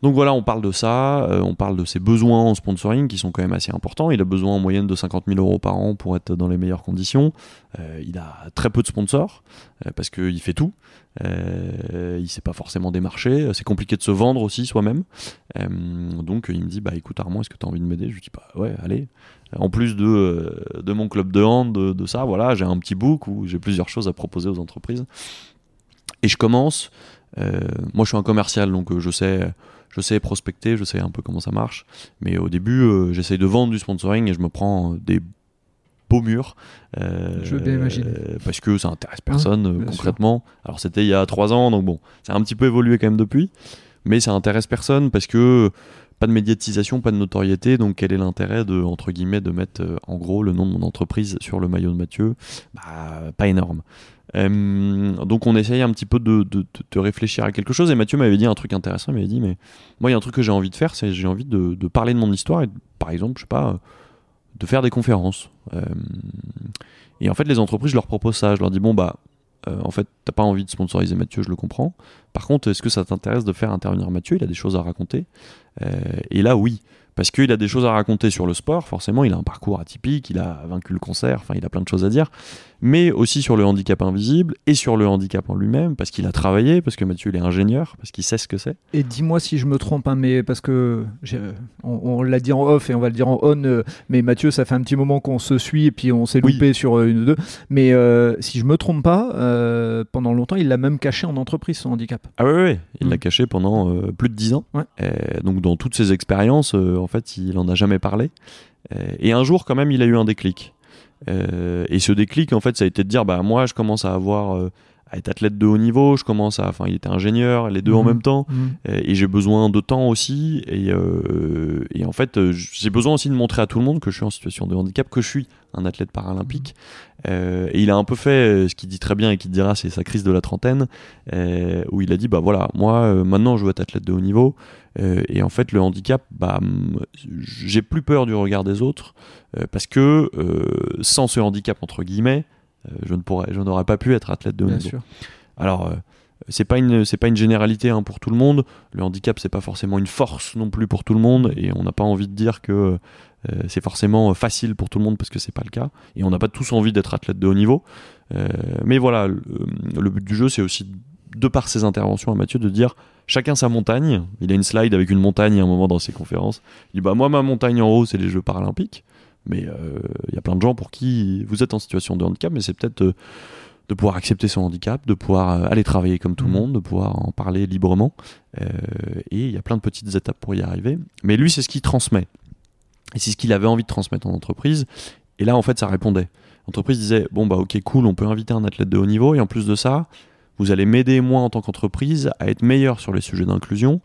A: Donc voilà, on parle de ça, euh, on parle de ses besoins en sponsoring qui sont quand même assez importants. Il a besoin en moyenne de 50 000 euros par an pour être dans les meilleures conditions. Euh, il a très peu de sponsors euh, parce qu'il fait tout. Il sait pas forcément démarcher. C'est compliqué de se vendre aussi soi-même. Donc il me dit bah écoute Armand, est-ce que tu as envie de m'aider? Je lui dis bah ouais, allez. En plus de, mon club de hand, de, ça, voilà, j'ai un petit book où j'ai plusieurs choses à proposer aux entreprises. Et je commence. moi, je suis un commercial, donc je sais, je sais prospecter, je sais un peu comment ça marche. Mais au début, euh, j'essaye de vendre du sponsoring et je me prends des beaux murs. euh,
B: Je veux bien imaginer.
A: Parce que ça intéresse personne euh,
B: sûr.
A: concrètement. Alors c'était il y a trois ans, donc bon, ça a un petit peu évolué quand même depuis. Mais ça intéresse personne parce que pas de médiatisation, pas de notoriété, donc quel est l'intérêt de, entre guillemets, de mettre euh, en gros le nom de mon entreprise sur le maillot de Mathieu? Bah, Pas énorme. Euh, donc on essaye un petit peu de, réfléchir à quelque chose. Et Mathieu m'avait dit un truc intéressant, il m'avait dit mais moi il y a un truc que j'ai envie de faire, c'est j'ai envie de, parler de mon histoire et par exemple, je sais pas, euh, de faire des conférences. Euh, et en fait les entreprises, je leur propose ça, je leur dis bon bah en fait t'as pas envie de sponsoriser Mathieu, je le comprends. Par contre, est-ce que ça t'intéresse de faire intervenir Mathieu? Il a des choses à raconter. Et là oui, parce qu'il a des choses à raconter sur le sport, forcément, il a un parcours atypique, il a vaincu le cancer, enfin, il a plein de choses à dire, mais aussi sur le handicap invisible et sur le handicap en lui-même, parce qu'il a travaillé, parce que Mathieu, il est ingénieur, parce qu'il sait ce que c'est.
B: Et dis-moi si je me trompe, hein, mais parce que on, on l'a dit en off et on va le dire en on, euh, mais Mathieu, ça fait un petit moment qu'on se suit et puis on s'est
A: Oui.
B: loupé sur euh, une ou deux. Mais euh, si je me trompe pas, pendant longtemps, il l'a même caché en entreprise son handicap.
A: Ah ouais, ouais, il
B: Mm.
A: l'a caché pendant plus de 10 ans.
B: Ouais.
A: Donc dans toutes ses expériences, en fait, il en a jamais parlé. Et un jour, quand même, il a eu un déclic. Euh, et ce déclic, en fait, ça a été de dire, bah moi, je commence à avoir, euh, à être athlète de haut niveau, je commence à, enfin, il était ingénieur, les deux en
B: Mhm.
A: même temps. Euh, et j'ai besoin de temps aussi et, euh, et en fait euh, j'ai besoin aussi de montrer à tout le monde que je suis en situation de handicap que je suis un athlète paralympique Euh, et il a un peu fait euh, ce qu'il dit très bien et qu'il dira c'est sa crise de la trentaine euh, où il a dit bah voilà moi maintenant je veux être athlète de haut niveau Euh, et en fait le handicap bah j'ai plus peur du regard des autres euh, parce que euh, sans ce handicap entre guillemets je ne pourrais je n'aurais pas pu être athlète de haut niveau alors, euh, c'est pas une c'est pas une généralité hein, pour tout le monde. Le handicap c'est pas forcément une force non plus pour tout le monde et on n'a pas envie de dire que euh, c'est forcément facile pour tout le monde parce que c'est pas le cas et on n'a pas tous envie d'être athlète de haut niveau. Euh, mais voilà, le, le but du jeu c'est aussi de par ses interventions à Mathieu de dire chacun sa montagne. Il a une slide avec une montagne à un moment dans ses conférences. Il dit bah moi ma montagne en haut c'est les Jeux paralympiques. Mais euh, il y a plein de gens pour qui vous êtes en situation de handicap, mais c'est peut-être euh, de pouvoir accepter son handicap, de pouvoir euh, aller travailler comme tout le
B: Mhm.
A: monde, de pouvoir en parler librement. Euh, et il y a plein de petites étapes pour y arriver. Mais lui, c'est ce qu'il transmet. Et c'est ce qu'il avait envie de transmettre en entreprise. Et là, en fait, ça répondait. L'entreprise disait Bon, bah, ok, cool, on peut inviter un athlète de haut niveau. Et en plus de ça, vous allez m'aider, moi, en tant qu'entreprise, à être meilleur sur les sujets d'inclusion.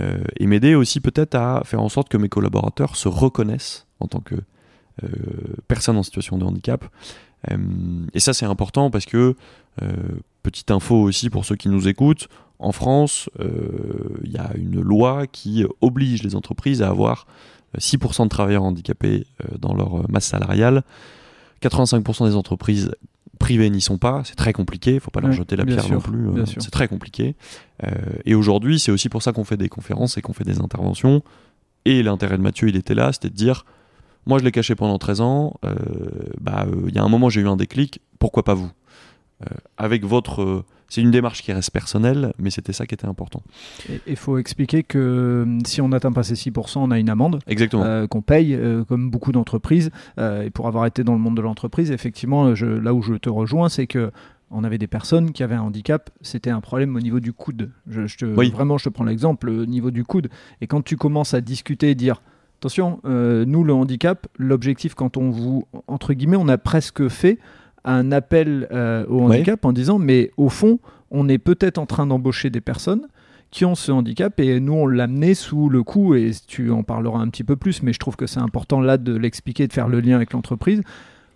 A: euh, et m'aider aussi peut-être à faire en sorte que mes collaborateurs se reconnaissent en tant que euh, personne en situation de handicap. Euh, et ça, c'est important parce que, euh, petite info aussi pour ceux qui nous écoutent, en France, il y a une loi qui oblige les entreprises à avoir euh, 6% de travailleurs handicapés dans leur masse salariale. 85% des entreprises privées n'y sont pas. C'est très compliqué. Il ne faut pas leur jeter la pierre
B: sûr,
A: non plus. euh, c'est très compliqué. Euh, et aujourd'hui, c'est aussi pour ça qu'on fait des conférences et qu'on fait des interventions. Et l'intérêt de Mathieu, il était là, c'était de dire moi, je l'ai caché pendant 13 ans. euh, bah, euh, il y a un moment, j'ai eu un déclic. Pourquoi pas vous? Euh, Avec votre. c'est une démarche qui reste personnelle, mais c'était ça qui était important.
B: Il faut expliquer que euh, si on n'atteint pas ces 6%, on a une amende.
A: Exactement.
B: qu'on paye, comme beaucoup d'entreprises. Et pour avoir été dans le monde de l'entreprise, effectivement, je- là où je te rejoins, c'est que on avait des personnes qui avaient un handicap, c'était un problème au niveau du coude. Je, je te,
A: Oui.
B: Vraiment, je te prends l'exemple, au niveau du coude. Et quand tu commences à discuter et dire, attention, euh, nous, le handicap, l'objectif, quand on vous, entre guillemets, on a presque fait un appel euh, au
A: Ouais.
B: handicap en disant, mais au fond, on est peut-être en train d'embaucher des personnes qui ont ce handicap et nous on l'a amené sous le coup et tu en parleras un petit peu plus mais je trouve que c'est important là de l'expliquer de faire le lien avec l'entreprise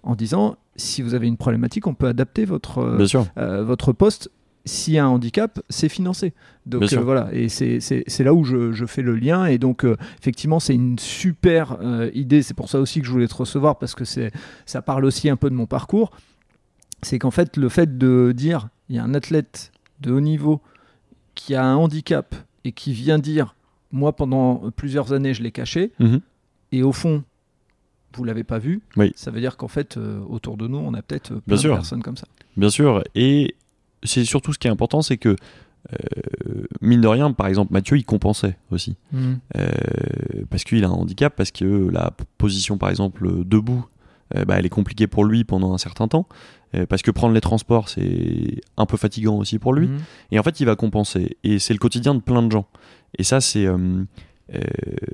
B: en disant si vous avez une problématique on peut adapter votre euh, euh, votre poste s'il y a un handicap c'est financé. Donc euh, voilà. Et c'est là où je, je fais le lien. Et donc euh, effectivement c'est une super euh, idée. C'est pour ça aussi que je voulais te recevoir parce que ça parle aussi un peu de mon parcours. C'est qu'en fait le fait de dire il y a un athlète de haut niveau qui a un handicap et qui vient dire moi pendant plusieurs années je l'ai caché.
A: Mhm.
B: et au fond vous l'avez pas vu.
A: Oui.
B: ça veut dire qu'en fait euh, autour de nous on a peut-être plein
A: Bien
B: de
A: sûr.
B: personnes comme ça.
A: Bien sûr. Et c'est surtout ce qui est important, c'est que, euh, mine de rien, par exemple, Mathieu, il compensait aussi. Euh, parce qu'il a un handicap, parce que la position, par exemple, debout, euh, bah, elle est compliquée pour lui pendant un certain temps. Parce que prendre les transports, c'est un peu fatigant aussi pour lui.
B: Mhm.
A: Et en fait, il va compenser. Et c'est le quotidien de plein de gens. Et ça, c'est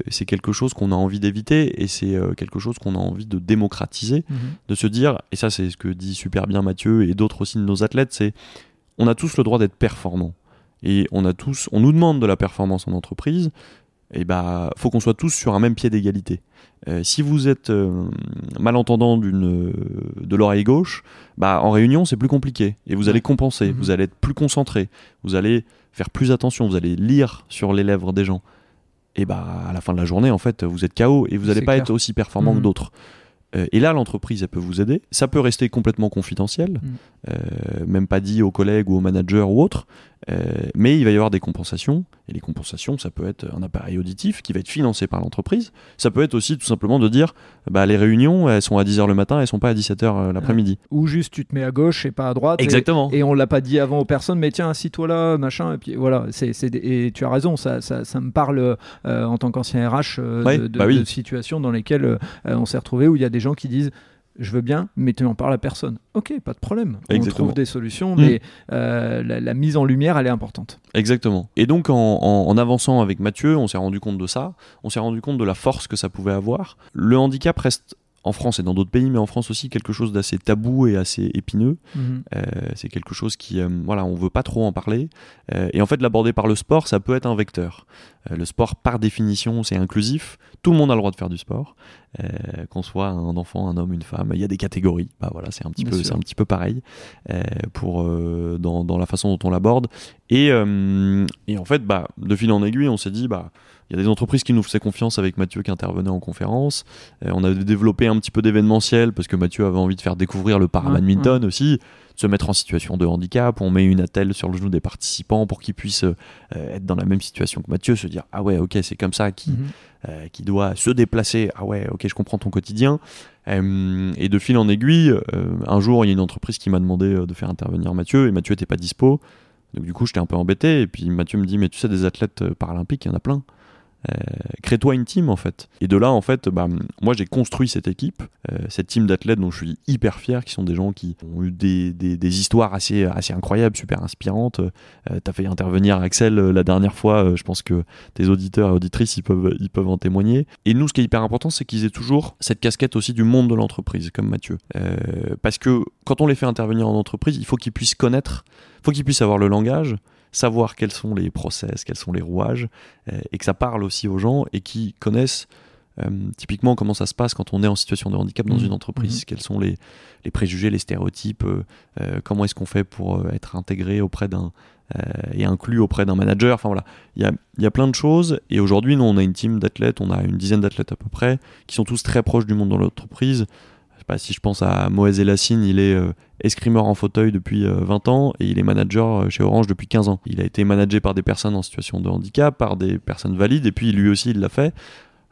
A: c'est quelque chose qu'on a envie d'éviter et c'est quelque chose qu'on a envie de démocratiser
B: Mhm.
A: de se dire, et ça c'est ce que dit super bien Mathieu et d'autres aussi de nos athlètes, c'est on a tous le droit d'être performants. Et on a tous, on nous demande de la performance en entreprise, et bah faut qu'on soit tous sur un même pied d'égalité. Euh, si vous êtes euh, malentendant d'une, euh, de l'oreille gauche, bah en réunion c'est plus compliqué et vous allez compenser,
B: Mhm.
A: vous allez être plus concentré, vous allez faire plus attention, vous allez lire sur les lèvres des gens. Et bah à la fin de la journée en fait vous êtes KO et vous n'allez pas
B: clair.
A: être aussi performant
B: Mhm.
A: que d'autres. Euh, et là, l'entreprise, elle peut vous aider. Ça peut rester complètement confidentiel,
B: Mm.
A: euh, même pas dit aux collègues ou aux managers ou autres. Euh, mais il va y avoir des compensations, et les compensations, ça peut être un appareil auditif qui va être financé par l'entreprise. Ça peut être aussi tout simplement de dire, bah, les réunions, elles sont à 10h le matin, elles sont pas à 17h l'après-midi.
B: Ou juste tu te mets à gauche et pas à droite.
A: Exactement.
B: Et, on l'a pas dit avant aux personnes, mais tiens, assis-toi là, machin. Et puis voilà, c'est, et tu as raison, ça, ça, ça me parle euh, en tant qu'ancien RH euh, de,
A: bah oui.
B: de, situations dans lesquelles euh, on s'est retrouvé où il y a des gens qui disent je veux bien, mais tu n'en parles à personne. Ok, pas de problème. On trouve des solutions,
A: Mm.
B: mais euh, la, la mise en lumière, elle est importante.
A: Exactement. Et donc en, en- en avançant avec Mathieu, on s'est rendu compte de ça, on s'est rendu compte de la force que ça pouvait avoir. Le handicap reste en France et dans d'autres pays, mais en France aussi quelque chose d'assez tabou et assez épineux. Euh, c'est quelque chose qui, euh, voilà, on veut pas trop en parler. Euh, et en fait, l'aborder par le sport, ça peut être un vecteur. Euh, le sport, par définition, c'est inclusif. Tout le monde a le droit de faire du sport, qu'on soit un enfant, un homme, une femme. Il y a des catégories. Bah voilà, c'est un petit
B: Bien
A: peu, c'est un petit peu pareil pour dans, dans la façon dont on l'aborde. Et, et en fait, bah, de fil en aiguille, on s'est dit, bah, il y a des entreprises qui nous faisaient confiance avec Mathieu qui intervenait en conférence. Euh, on avait développé un petit peu d'événementiel parce que Mathieu avait envie de faire découvrir le para-badminton aussi, de se mettre en situation de handicap. On met une attelle sur le genou des participants pour qu'ils puissent euh, être dans la même situation que Mathieu, se dire ah ouais ok c'est comme ça qui euh, qui doit se déplacer. Ah ouais, ok, je comprends ton quotidien. Euh, et de fil en aiguille, euh, un jour, il y a une entreprise qui m'a demandé euh, de faire intervenir Mathieu, et Mathieu était pas dispo. Donc du coup, j'étais un peu embêté. Et puis Mathieu me dit, mais tu sais, des athlètes euh, paralympiques, il y en a plein. Euh, crée-toi une team en fait. Et de là en fait, bah, moi j'ai construit cette équipe, euh, cette team d'athlètes dont je suis hyper fier, qui sont des gens qui ont eu des, des, histoires assez, assez incroyables, super inspirantes. Euh, T'as fait intervenir Axel la dernière fois, je pense que tes auditeurs et auditrices ils peuvent, ils peuvent en témoigner. Et nous ce qui est hyper important c'est qu'ils aient toujours cette casquette aussi du monde de l'entreprise, comme Mathieu. Parce que quand on les fait intervenir en entreprise, il faut qu'ils puissent connaître, il faut qu'ils puissent avoir le langage, savoir quels sont les process, quels sont les rouages, euh, et que ça parle aussi aux gens et qui connaissent euh, typiquement comment ça se passe quand on est en situation de handicap dans
B: Mhm.
A: une entreprise, quels sont les, les préjugés, les stéréotypes, euh, comment est-ce qu'on fait pour être intégré auprès d'un euh, et inclus auprès d'un manager. Enfin voilà, il y a, y a plein de choses. Et aujourd'hui, nous, on a une team d'athlètes, on a une dizaine d'athlètes à peu près, qui sont tous très proches du monde de l'entreprise. Je sais pas si je pense à Moez Elassine, il est euh, escrimeur en fauteuil depuis euh, 20 ans et il est manager euh, chez Orange depuis 15 ans. Il a été managé par des personnes en situation de handicap, par des personnes valides, et puis lui aussi il l'a fait.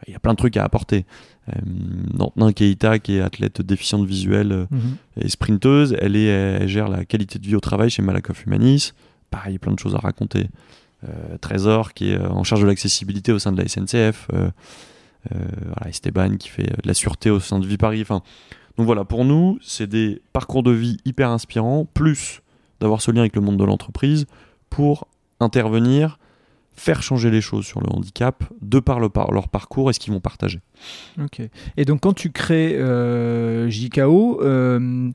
A: Il y a plein de trucs à apporter. Euh, Keita, qui est athlète déficiente visuelle euh,
B: Mhm.
A: et sprinteuse, elle, est, elle gère la qualité de vie au travail chez Malakoff Humanis. Pareil, plein de choses à raconter. Euh, Trésor, qui est euh, en charge de l'accessibilité au sein de la SNCF. Euh, euh, voilà, Esteban, qui fait euh, de la sûreté au sein de Vie Paris. Enfin, donc voilà, pour nous, c'est des parcours de vie hyper inspirants, plus d'avoir ce lien avec le monde de l'entreprise pour intervenir, faire changer les choses sur le handicap de par, le par- leur parcours et ce qu'ils vont partager.
B: Ok. Et donc, quand tu crées euh, JKO, euh,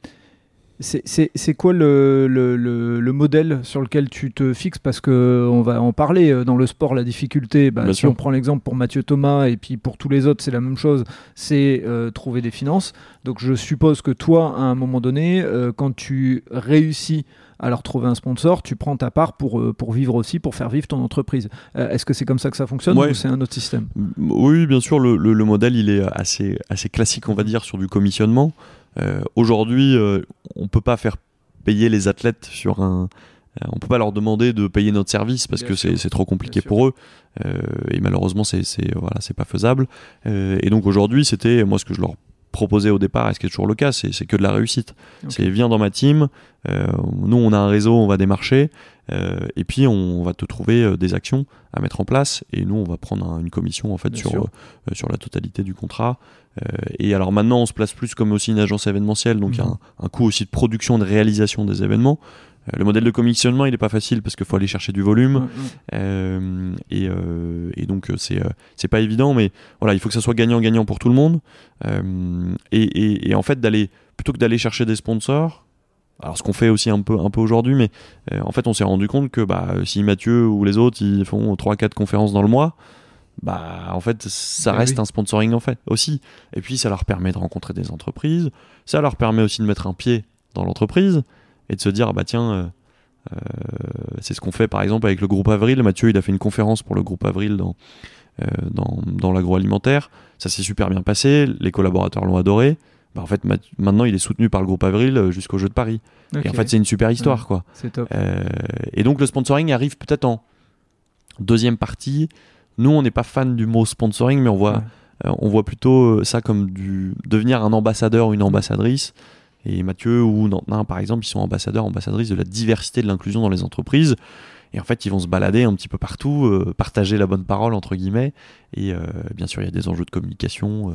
B: c'est- quoi le, le, le- le modèle sur lequel tu te fixes? Parce qu'on va en parler euh, dans le sport, la difficulté. bah, si
A: sûr.
B: on prend l'exemple pour Mathieu Thomas et puis pour tous les autres, c'est la même chose c'est euh, trouver des finances. Donc, je suppose que toi, à un moment donné, euh, quand tu réussis à leur trouver un sponsor, tu prends ta part pour, euh, pour vivre aussi, pour faire vivre ton entreprise. Euh, Est-ce que c'est comme ça que ça fonctionne
A: Ouais.
B: ou c'est un autre système?
A: Oui, bien sûr, le, le- le modèle il est assez, assez classique, on va dire, sur du commissionnement. Euh, Aujourd'hui, euh, on peut pas faire payer les athlètes sur un. euh, on peut pas leur demander de payer notre service parce
B: Bien
A: que c'est trop compliqué pour eux Euh, et malheureusement c'est c'est voilà c'est pas faisable. Euh, et donc aujourd'hui c'était moi ce que je leur proposais au départ et ce qui est toujours le cas? C'est que de la réussite. C'est viens dans ma team. euh, nous on a un réseau, on va démarcher euh, et puis on va te trouver euh, des actions à mettre en place et nous on va prendre un- une commission en fait
B: Bien
A: sur euh, sur la totalité du contrat. Et alors maintenant, on se place plus comme aussi une agence événementielle, donc il y a
B: Mhm.
A: un, un coût aussi de production, de réalisation des événements. Le modèle de commissionnement, il n'est pas facile parce qu'il faut aller chercher du volume.
B: Ouais, ouais.
A: Euh, et, euh, et donc, euh, c'est c'est pas évident, mais voilà, il faut que ça soit gagnant-gagnant pour tout le monde. Et, et- et en fait, d'aller plutôt que d'aller chercher des sponsors, alors ce qu'on fait aussi un peu, un peu aujourd'hui, mais euh, en fait, on s'est rendu compte que bah, si Mathieu ou les autres ils font 3-4 conférences dans le mois, bah en fait ça
B: Bah
A: reste
B: oui.
A: un sponsoring en fait aussi. Et puis ça leur permet de rencontrer des entreprises, ça leur permet aussi de mettre un pied dans l'entreprise et de se dire ah bah tiens euh, euh, c'est ce qu'on fait par exemple avec le groupe Avril. Mathieu il a fait une conférence pour le groupe Avril dans euh, dans, dans l'agroalimentaire. Ça s'est super bien passé, les collaborateurs l'ont adoré. bah, en fait ma- maintenant il est soutenu par le groupe Avril jusqu'au jeu de Paris. Et en fait c'est une super histoire
B: Ouais.
A: quoi.
B: top.
A: Euh, et donc le sponsoring arrive peut-être en deuxième partie. Nous, on n'est pas fan du mot sponsoring, mais on voit,
B: Ouais.
A: on voit plutôt ça comme du devenir un ambassadeur ou une ambassadrice. Et Mathieu ou Nantin, par exemple, ils sont ambassadeurs, ambassadrices de la diversité de l'inclusion dans les entreprises. Et en fait, ils vont se balader un petit peu partout, euh, partager la bonne parole, entre guillemets. Et euh, bien sûr, il y a des enjeux de communication euh,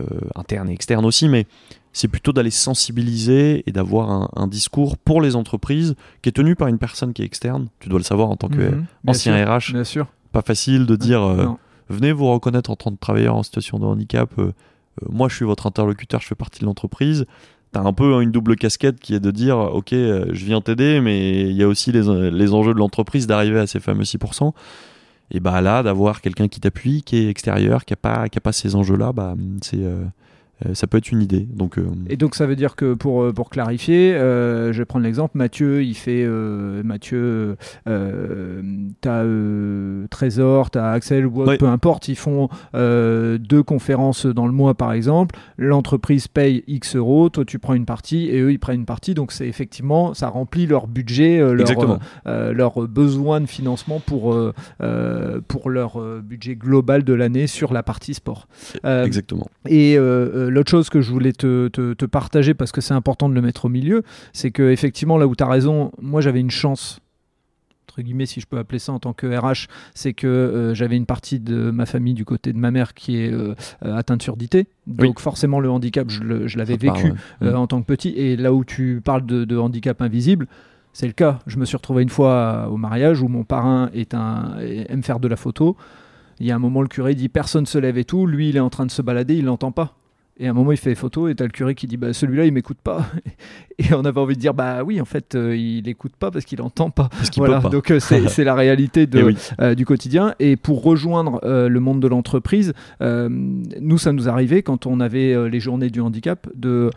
A: euh, interne et externe aussi, mais c'est plutôt d'aller sensibiliser et d'avoir un, un discours pour les entreprises qui est tenu par une personne qui est externe. Tu dois le savoir en tant que
B: Mhm, sûr,
A: RH.
B: Bien sûr.
A: Pas facile de dire venez vous reconnaître en tant que travailleur en situation de handicap. moi, je suis votre interlocuteur, je fais partie de l'entreprise. T'as un peu une double casquette qui est de dire ok, euh, je viens t'aider, mais il y a aussi les, les enjeux de l'entreprise d'arriver à ces fameux 6%. Et bah là, d'avoir quelqu'un qui t'appuie, qui est extérieur, qui a pas, qui a pas ces enjeux-là, bah c'est euh, euh, ça peut être une idée. Donc euh,
B: Et donc ça veut dire que pour, euh, pour clarifier, euh, je vais prendre l'exemple, Mathieu, il fait, Mathieu, t'as Trésor, t'as Axel, ou peu importe, ils font deux conférences dans le mois par exemple, l'entreprise paye X euros, toi tu prends une partie et eux ils prennent une partie, donc c'est effectivement, ça remplit leur budget, leur, leur besoin de financement pour, pour leur budget global de l'année sur la partie sport.
A: Exactement.
B: et euh, l'autre chose que je voulais te, te- te partager, parce que c'est important de le mettre au milieu, c'est que effectivement là où tu as raison, moi j'avais une chance, entre guillemets, si je peux appeler ça en tant que RH, c'est que euh, j'avais une partie de ma famille du côté de ma mère qui est euh, euh, atteinte de surdité.
A: Oui.
B: Donc forcément le handicap, je l'avais vécu
A: ouais. Mm.
B: en tant que petit. Et là où tu parles de, de handicap invisible, c'est le cas. Je me suis retrouvé une fois au mariage où mon parrain est un, aime faire de la photo. Il y a un moment, le curé dit personne se lève et tout. Lui, il est en train de se balader, il l'entend pas. Et à un moment, il fait les photos et t'as le curé qui dit bah, celui-là, il m'écoute pas. Et on avait envie de dire bah oui, en fait, euh, il écoute pas parce qu'il entend pas.
A: Parce qu'il
B: Voilà,
A: peut pas.
B: donc euh, c'est la réalité de,
A: Eh oui.
B: euh, du quotidien. Et pour rejoindre euh, le monde de l'entreprise, nous, ça nous arrivait quand on avait les journées du handicap de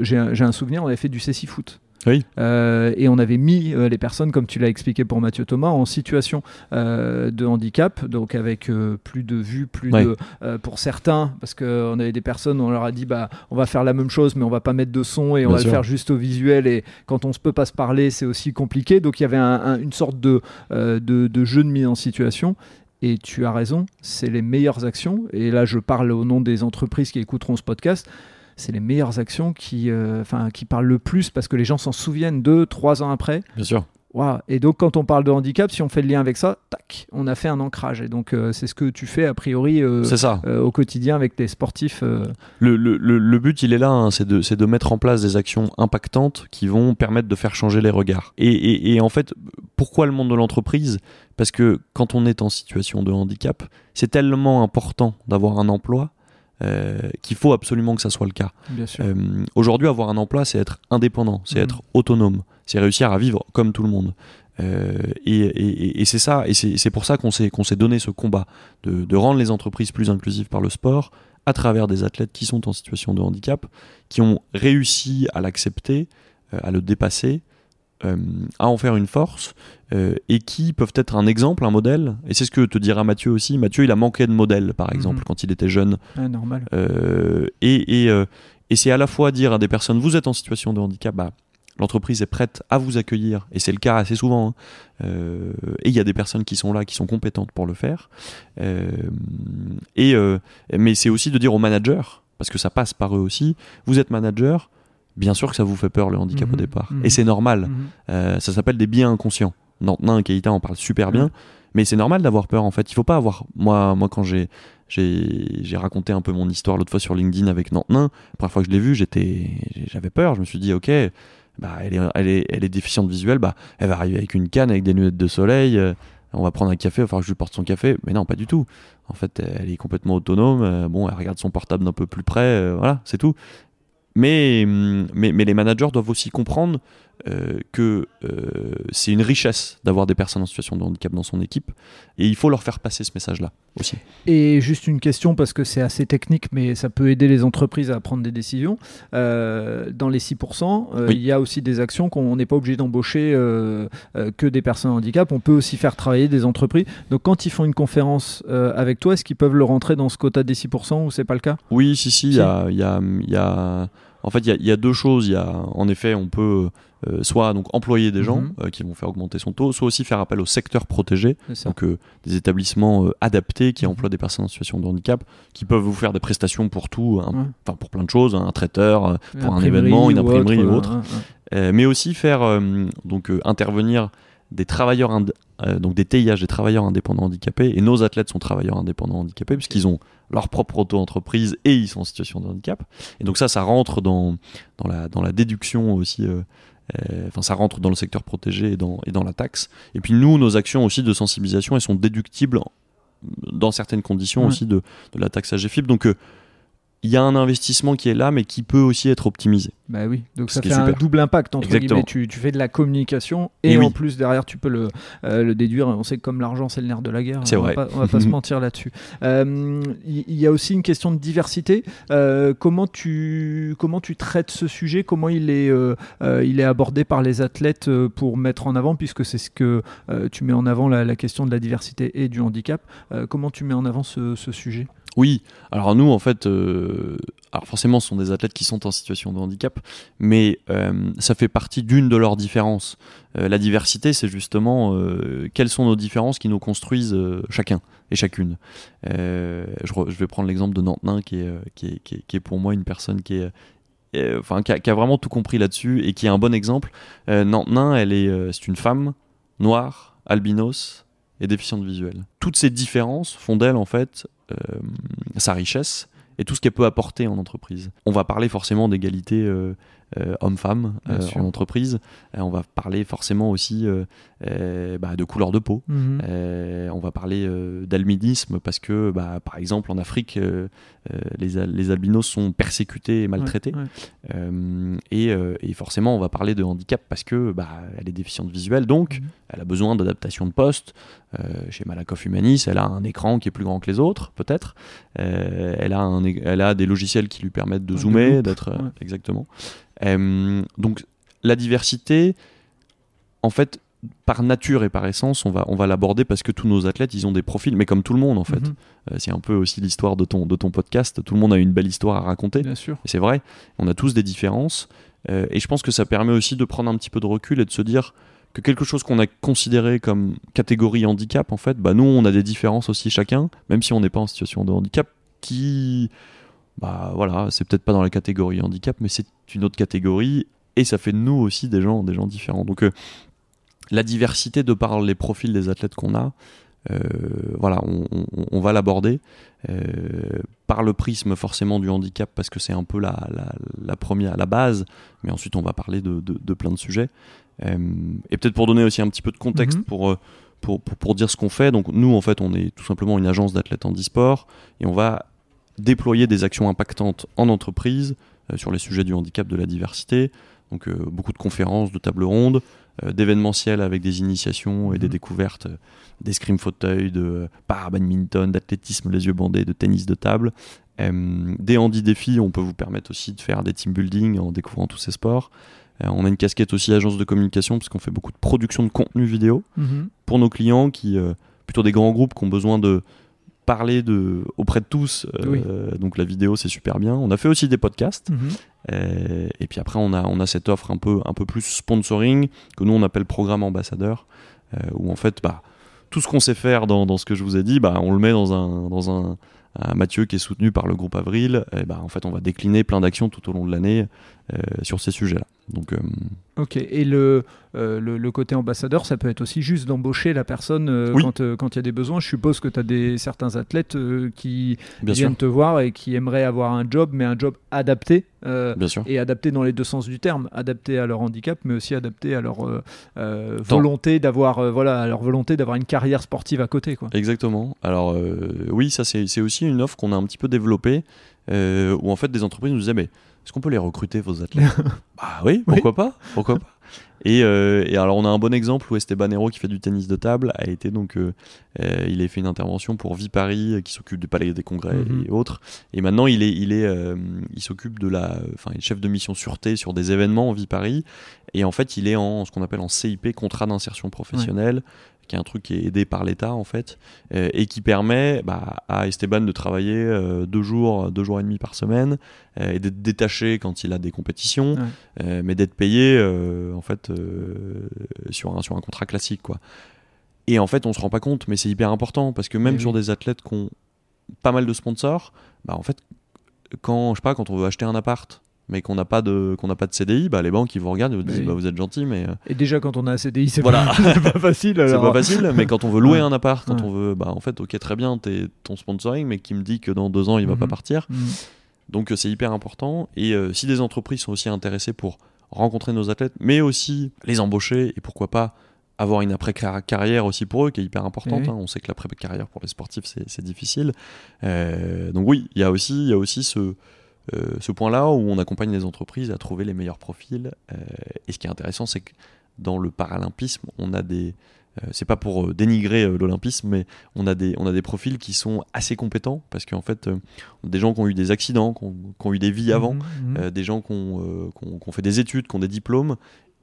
B: j'ai un, un souvenir, on avait fait du céci foot.
A: Oui.
B: Euh, et on avait mis euh, les personnes, comme tu l'as expliqué pour Mathieu Thomas, en situation euh, de handicap, donc avec plus de vues, plus
A: Ouais.
B: de pour certains, parce qu'on avait des personnes, on leur a dit bah on va faire la même chose, mais on va pas mettre de son et on va
A: sûr.
B: le faire juste au visuel. Et quand on se peut pas se parler, c'est aussi compliqué. Donc il y avait un- un- une sorte de, de de jeu de mise en situation. Et tu as raison, c'est les meilleures actions. Et là, je parle au nom des entreprises qui écouteront ce podcast. C'est les meilleures actions qui, euh, enfin, qui parlent le plus parce que les gens s'en souviennent deux, trois ans après.
A: Bien sûr.
B: Et donc, quand on parle de handicap, si on fait le lien avec ça, tac, on a fait un ancrage. Et donc, euh, c'est ce que tu fais a priori euh,
A: C'est ça.
B: euh, au quotidien avec tes sportifs.
A: Le, le- le- but, il est là, hein, c'est de, de mettre en place des actions impactantes qui vont permettre de faire changer les regards. Et, et- et en fait, pourquoi le monde de l'entreprise? Parce que quand on est en situation de handicap, c'est tellement important d'avoir un emploi euh, qu'il faut absolument que ça soit le cas. Euh, Aujourd'hui, avoir un emploi, c'est être indépendant, c'est
B: Mhm.
A: être autonome, c'est réussir à vivre comme tout le monde. Euh, et et- et c'est ça, et c'est pour ça qu'on s'est donné ce combat de, de rendre les entreprises plus inclusives par le sport à travers des athlètes qui sont en situation de handicap, qui ont réussi à l'accepter, à le dépasser, euh, à en faire une force, euh, et qui peuvent être un exemple, un modèle. Et c'est ce que te dira Mathieu aussi. Mathieu, il a manqué de modèle, par exemple,
B: Mhm.
A: quand il était jeune.
B: Ouais, normal.
A: Euh, et et, et c'est à la fois dire à des personnes, vous êtes en situation de handicap, bah, l'entreprise est prête à vous accueillir, et c'est le cas assez souvent. hein. Et il y a des personnes qui sont là, qui sont compétentes pour le faire. Et, mais c'est aussi de dire aux managers, parce que ça passe par eux aussi, vous êtes manager, bien sûr que ça vous fait peur le handicap
B: Mhm,
A: au départ.
B: mhm.
A: Et c'est normal.
B: Mhm.
A: Euh, ça s'appelle des biais inconscients. Nantin et Keita en parlent super bien, mais c'est normal d'avoir peur en fait. Il faut pas avoir. Moi, moi quand j'ai j'ai j'ai raconté un peu mon histoire l'autre fois sur LinkedIn avec Nantin, la première fois que je l'ai vu, j'étais j'avais peur. Je me suis dit ok, bah elle est elle est elle est déficiente visuelle, bah elle va arriver avec une canne avec des lunettes de soleil. euh, on va prendre un café, que je lui porte son café. Mais non, pas du tout. En fait, elle est complètement autonome. euh, bon, elle regarde son portable d'un peu plus près. voilà, c'est tout. Mais, hum, mais, mais les managers doivent aussi comprendre euh, que euh, c'est une richesse d'avoir des personnes en situation de handicap dans son équipe et il faut leur faire passer ce message-là aussi.
B: Et juste une question parce que c'est assez technique, mais ça peut aider les entreprises à prendre des décisions. Euh, dans les 6%, euh,
A: Oui.
B: il y a aussi des actions qu'on n'est pas obligé d'embaucher que des personnes en handicap. On peut aussi faire travailler des entreprises. Donc quand ils font une conférence avec toi, est-ce qu'ils peuvent le rentrer dans ce quota des 6% ou c'est pas le cas?
A: Oui, si, si, il y
B: Si.
A: a, il y a- il y a- en fait, il y a, il y a deux choses. Il y a, en effet, on peut euh, soit donc employer des gens
B: Mhm.
A: euh, qui vont faire augmenter son taux, soit aussi faire appel au secteur protégé, donc euh, des établissements adaptés qui
B: Mhm.
A: emploient des personnes en situation de handicap, qui peuvent vous faire des prestations pour tout,
B: Ouais.
A: enfin pour plein de choses, un traiteur, pour un événement, une imprimerie ou autre.
B: hein, hein.
A: Mais aussi faire donc intervenir des travailleurs donc des TIH, des travailleurs indépendants handicapés et nos athlètes sont travailleurs indépendants handicapés puisqu'ils ont leur propre auto-entreprise et ils sont en situation de handicap. Et donc ça ça rentre dans dans la dans la déduction aussi euh, euh, enfin ça rentre dans le secteur protégé et dans et dans la taxe. Et puis nous nos actions aussi de sensibilisation elles sont déductibles dans certaines conditions
B: Ouais.
A: aussi de, de la taxe AGFIP donc euh, il y a un investissement qui est là mais qui peut aussi être optimisé
B: Bah oui, donc ça fait un double impact entre
A: Exactement.
B: guillemets. Tu, tu fais de la communication et,
A: Et oui.
B: en plus derrière tu peux le, euh, le déduire. On sait que comme l'argent c'est le nerf de la guerre.
A: C'est
B: on
A: vrai.
B: Va pas, on va pas se mentir là-dessus. Euh, Il il y, a aussi une question de diversité. Euh, comment tu comment tu traites ce sujet? Comment il est euh, euh, il est abordé par les athlètes euh, pour mettre en avant? Puisque c'est ce que euh, tu mets en avant la, la question de la diversité et du handicap. Euh, comment tu mets en avant ce, ce sujet?
A: Oui, alors nous en fait, euh, alors forcément ce sont des athlètes qui sont en situation de handicap, mais euh, ça fait partie d'une de leurs différences. Euh, la diversité, c'est justement quelles sont nos différences qui nous construisent chacun et chacune. Je, vais prendre l'exemple de Nantenin qui est, qui, est, qui, est, pour moi une personne qui est enfin qui a, vraiment tout compris là-dessus et qui est un bon exemple. Euh, Nantenin, elle est, c'est une femme noire, albinos et déficiente visuelle. Toutes ces différences font d'elle en fait sa richesse et tout ce qu'elle peut apporter en entreprise. On va parler forcément d'égalité euh, homme-femme
B: Bien
A: euh, en entreprise. On va parler forcément aussi euh, bah, de couleur de peau. Euh, on va parler d'albinisme parce que, bah, par exemple, en Afrique, les, al- les albinos sont persécutés et maltraités.
B: Ouais, ouais.
A: Et, et forcément, on va parler de handicap parce que bah, elle est déficiente visuelle, donc
B: Mhm.
A: elle a besoin d'adaptation de poste. Chez Malakoff Humanis, elle a un écran qui est plus grand que les autres, peut-être. Elle, a un é- elle a des logiciels qui lui permettent de zoomer, d'être
B: ouais.
A: exactement. Euh, donc la diversité, en fait, par nature et par essence, on va, on va l'aborder parce que tous nos athlètes, ils ont des profils, mais comme tout le monde en fait.
B: Mhm,
A: Euh, c'est un peu aussi l'histoire de ton, de ton podcast. Tout le monde a une belle histoire à raconter.
B: bien sûr.
A: Et c'est vrai, on a tous des différences. euh, et je pense que ça permet aussi de prendre un petit peu de recul et de se dire que quelque chose qu'on a considéré comme catégorie handicap, en fait, bah nous, on a des différences aussi chacun, même si on n'est pas en situation de handicap, qui, bah voilà, c'est peut-être pas dans la catégorie handicap, mais c'est une autre catégorie. Et ça fait de nous aussi des gens, des gens différents. Donc, euh, la diversité de par les profils des athlètes qu'on a, euh, voilà, on, on- on va l'aborder euh, par le prisme forcément du handicap parce que c'est un peu la, la, la première, la base, mais ensuite on va parler de, de, de plein de sujets. Et peut-être pour donner aussi un petit peu de contexte
B: Mhm.
A: pour, pour, pour, pour dire ce qu'on fait. Donc nous en fait on est tout simplement une agence d'athlètes en e-sport et on va déployer des actions impactantes en entreprise euh, sur les sujets du handicap, de la diversité. Donc euh, beaucoup de conférences, de tables rondes, euh, d'événementiels avec des initiations et des
B: Mhm.
A: découvertes d'escrime fauteuil, de par badminton, d'athlétisme les yeux bandés, de tennis de table. Des handi défis, on peut vous permettre aussi de faire des team building en découvrant tous ces sports. On a une casquette aussi agence de communication parce qu'on fait beaucoup de production de contenu vidéo
B: Mhm.
A: pour nos clients qui plutôt des grands groupes qui ont besoin de parler de auprès de tous. euh,
B: Oui.
A: donc la vidéo c'est super bien. On a fait aussi des podcasts.
B: Mhm.
A: Euh, et puis après, on a, on a cette offre un peu, un peu plus sponsoring que nous on appelle programme ambassadeur, euh, où en fait, bah, tout ce qu'on sait faire dans, dans ce que je vous ai dit, bah, on le met dans un, dans un, un Mathieu qui est soutenu par le groupe Avril. Et bah, en fait, on va décliner plein d'actions tout au long de l'année euh, sur ces sujets-là. Donc, euh,
B: Ok, et le, euh, le, le côté ambassadeur, ça peut être aussi juste d'embaucher la personne euh,
A: Oui.
B: quand euh, quand il y a des besoins. Je suppose que tu as des, certains athlètes qui
A: bien sûr,
B: viennent te voir et qui aimeraient avoir un job, mais un job adapté.
A: bien sûr.
B: et adapté dans les deux sens du terme, adapté à leur handicap, mais aussi adapté à leur volonté d'avoir voilà, à leur volonté d'avoir une carrière sportive à côté. Quoi.
A: Exactement. Alors oui, ça c'est c'est aussi une offre qu'on a un petit peu développée, où en fait des entreprises nous disaient mais est-ce qu'on peut les recruter vos athlètes Bah oui, pourquoi pas, pourquoi pas. Et, euh, et alors on a un bon exemple où Esteban Hero qui fait du tennis de table a été donc euh, euh, il a fait une intervention pour Vie Paris qui s'occupe du Palais des Congrès
B: Mhm.
A: et autres. Et maintenant il est il est il s'occupe de la enfin il est chef de mission sûreté sur des événements en Vie Paris. Et en fait il est en ce qu'on appelle en CIP contrat d'insertion professionnelle. Qui est un truc qui est aidé par l'État en fait, euh, et qui permet bah, à Esteban de travailler euh, deux jours, deux jours et demi par semaine, euh, et d'être détaché quand il a des compétitions,
B: Ouais.
A: mais d'être payé en fait sur un sur un contrat classique quoi. Et en fait, on se rend pas compte, mais c'est hyper important parce que même
B: Eh
A: sur des athlètes qui ont pas mal de sponsors, bah en fait, quand je sais pas, quand on veut acheter un appart, mais qu'on n'a pas de qu'on n'a pas de CDI, bah les banques ils vous regardent, ils vous disent bah vous êtes gentil, mais euh,
B: Et déjà, quand on a un CDI, c'est
A: Voilà.
B: pas, c'est pas facile.
A: c'est
B: alors.
A: pas facile. Mais quand on veut louer
B: Ouais.
A: un appart, quand
B: Ouais.
A: on veut, bah en fait, ok très bien, t'es ton sponsoring, mais qui me dit que dans deux ans il va
B: Mhm.
A: pas partir.
B: Mm.
A: Donc euh, c'est hyper important. Et euh, si des entreprises sont aussi intéressées pour rencontrer nos athlètes, mais aussi les embaucher et pourquoi pas avoir une après-carrière aussi pour eux, qui est hyper importante.
B: Oui.
A: hein. On sait que l'après-carrière pour les sportifs, c'est c'est difficile. Euh, donc oui, il y a aussi, il y a aussi ce, ce point-là où on accompagne les entreprises à trouver les meilleurs profils. Euh, et ce qui est intéressant, c'est que dans le paralympisme, on a des... euh, c'est pas pour euh, dénigrer euh, l'olympisme, mais on a, des, on a des profils qui sont assez compétents parce qu'en fait, euh, des gens qui ont eu des accidents, qui ont, qui ont eu des vies avant,
B: Mhm, mhm.
A: euh, des gens qui ont, euh, qui ont- qui ont fait des études, qui ont des diplômes,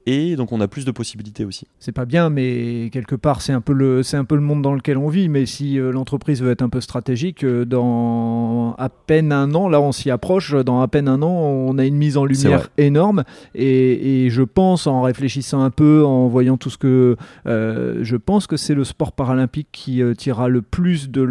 A: et donc on a plus de possibilités aussi.
B: c'est pas bien, mais quelque part, c'est un, peu le, c'est un peu le monde dans lequel on vit. Mais si euh, l'entreprise veut être un peu stratégique, euh, dans à peine un an, là on s'y approche, dans à peine un an, on a une mise en lumière énorme. Et, et je pense, en réfléchissant un peu, en voyant tout ce que. euh, je pense que c'est le sport paralympique qui tirera le plus de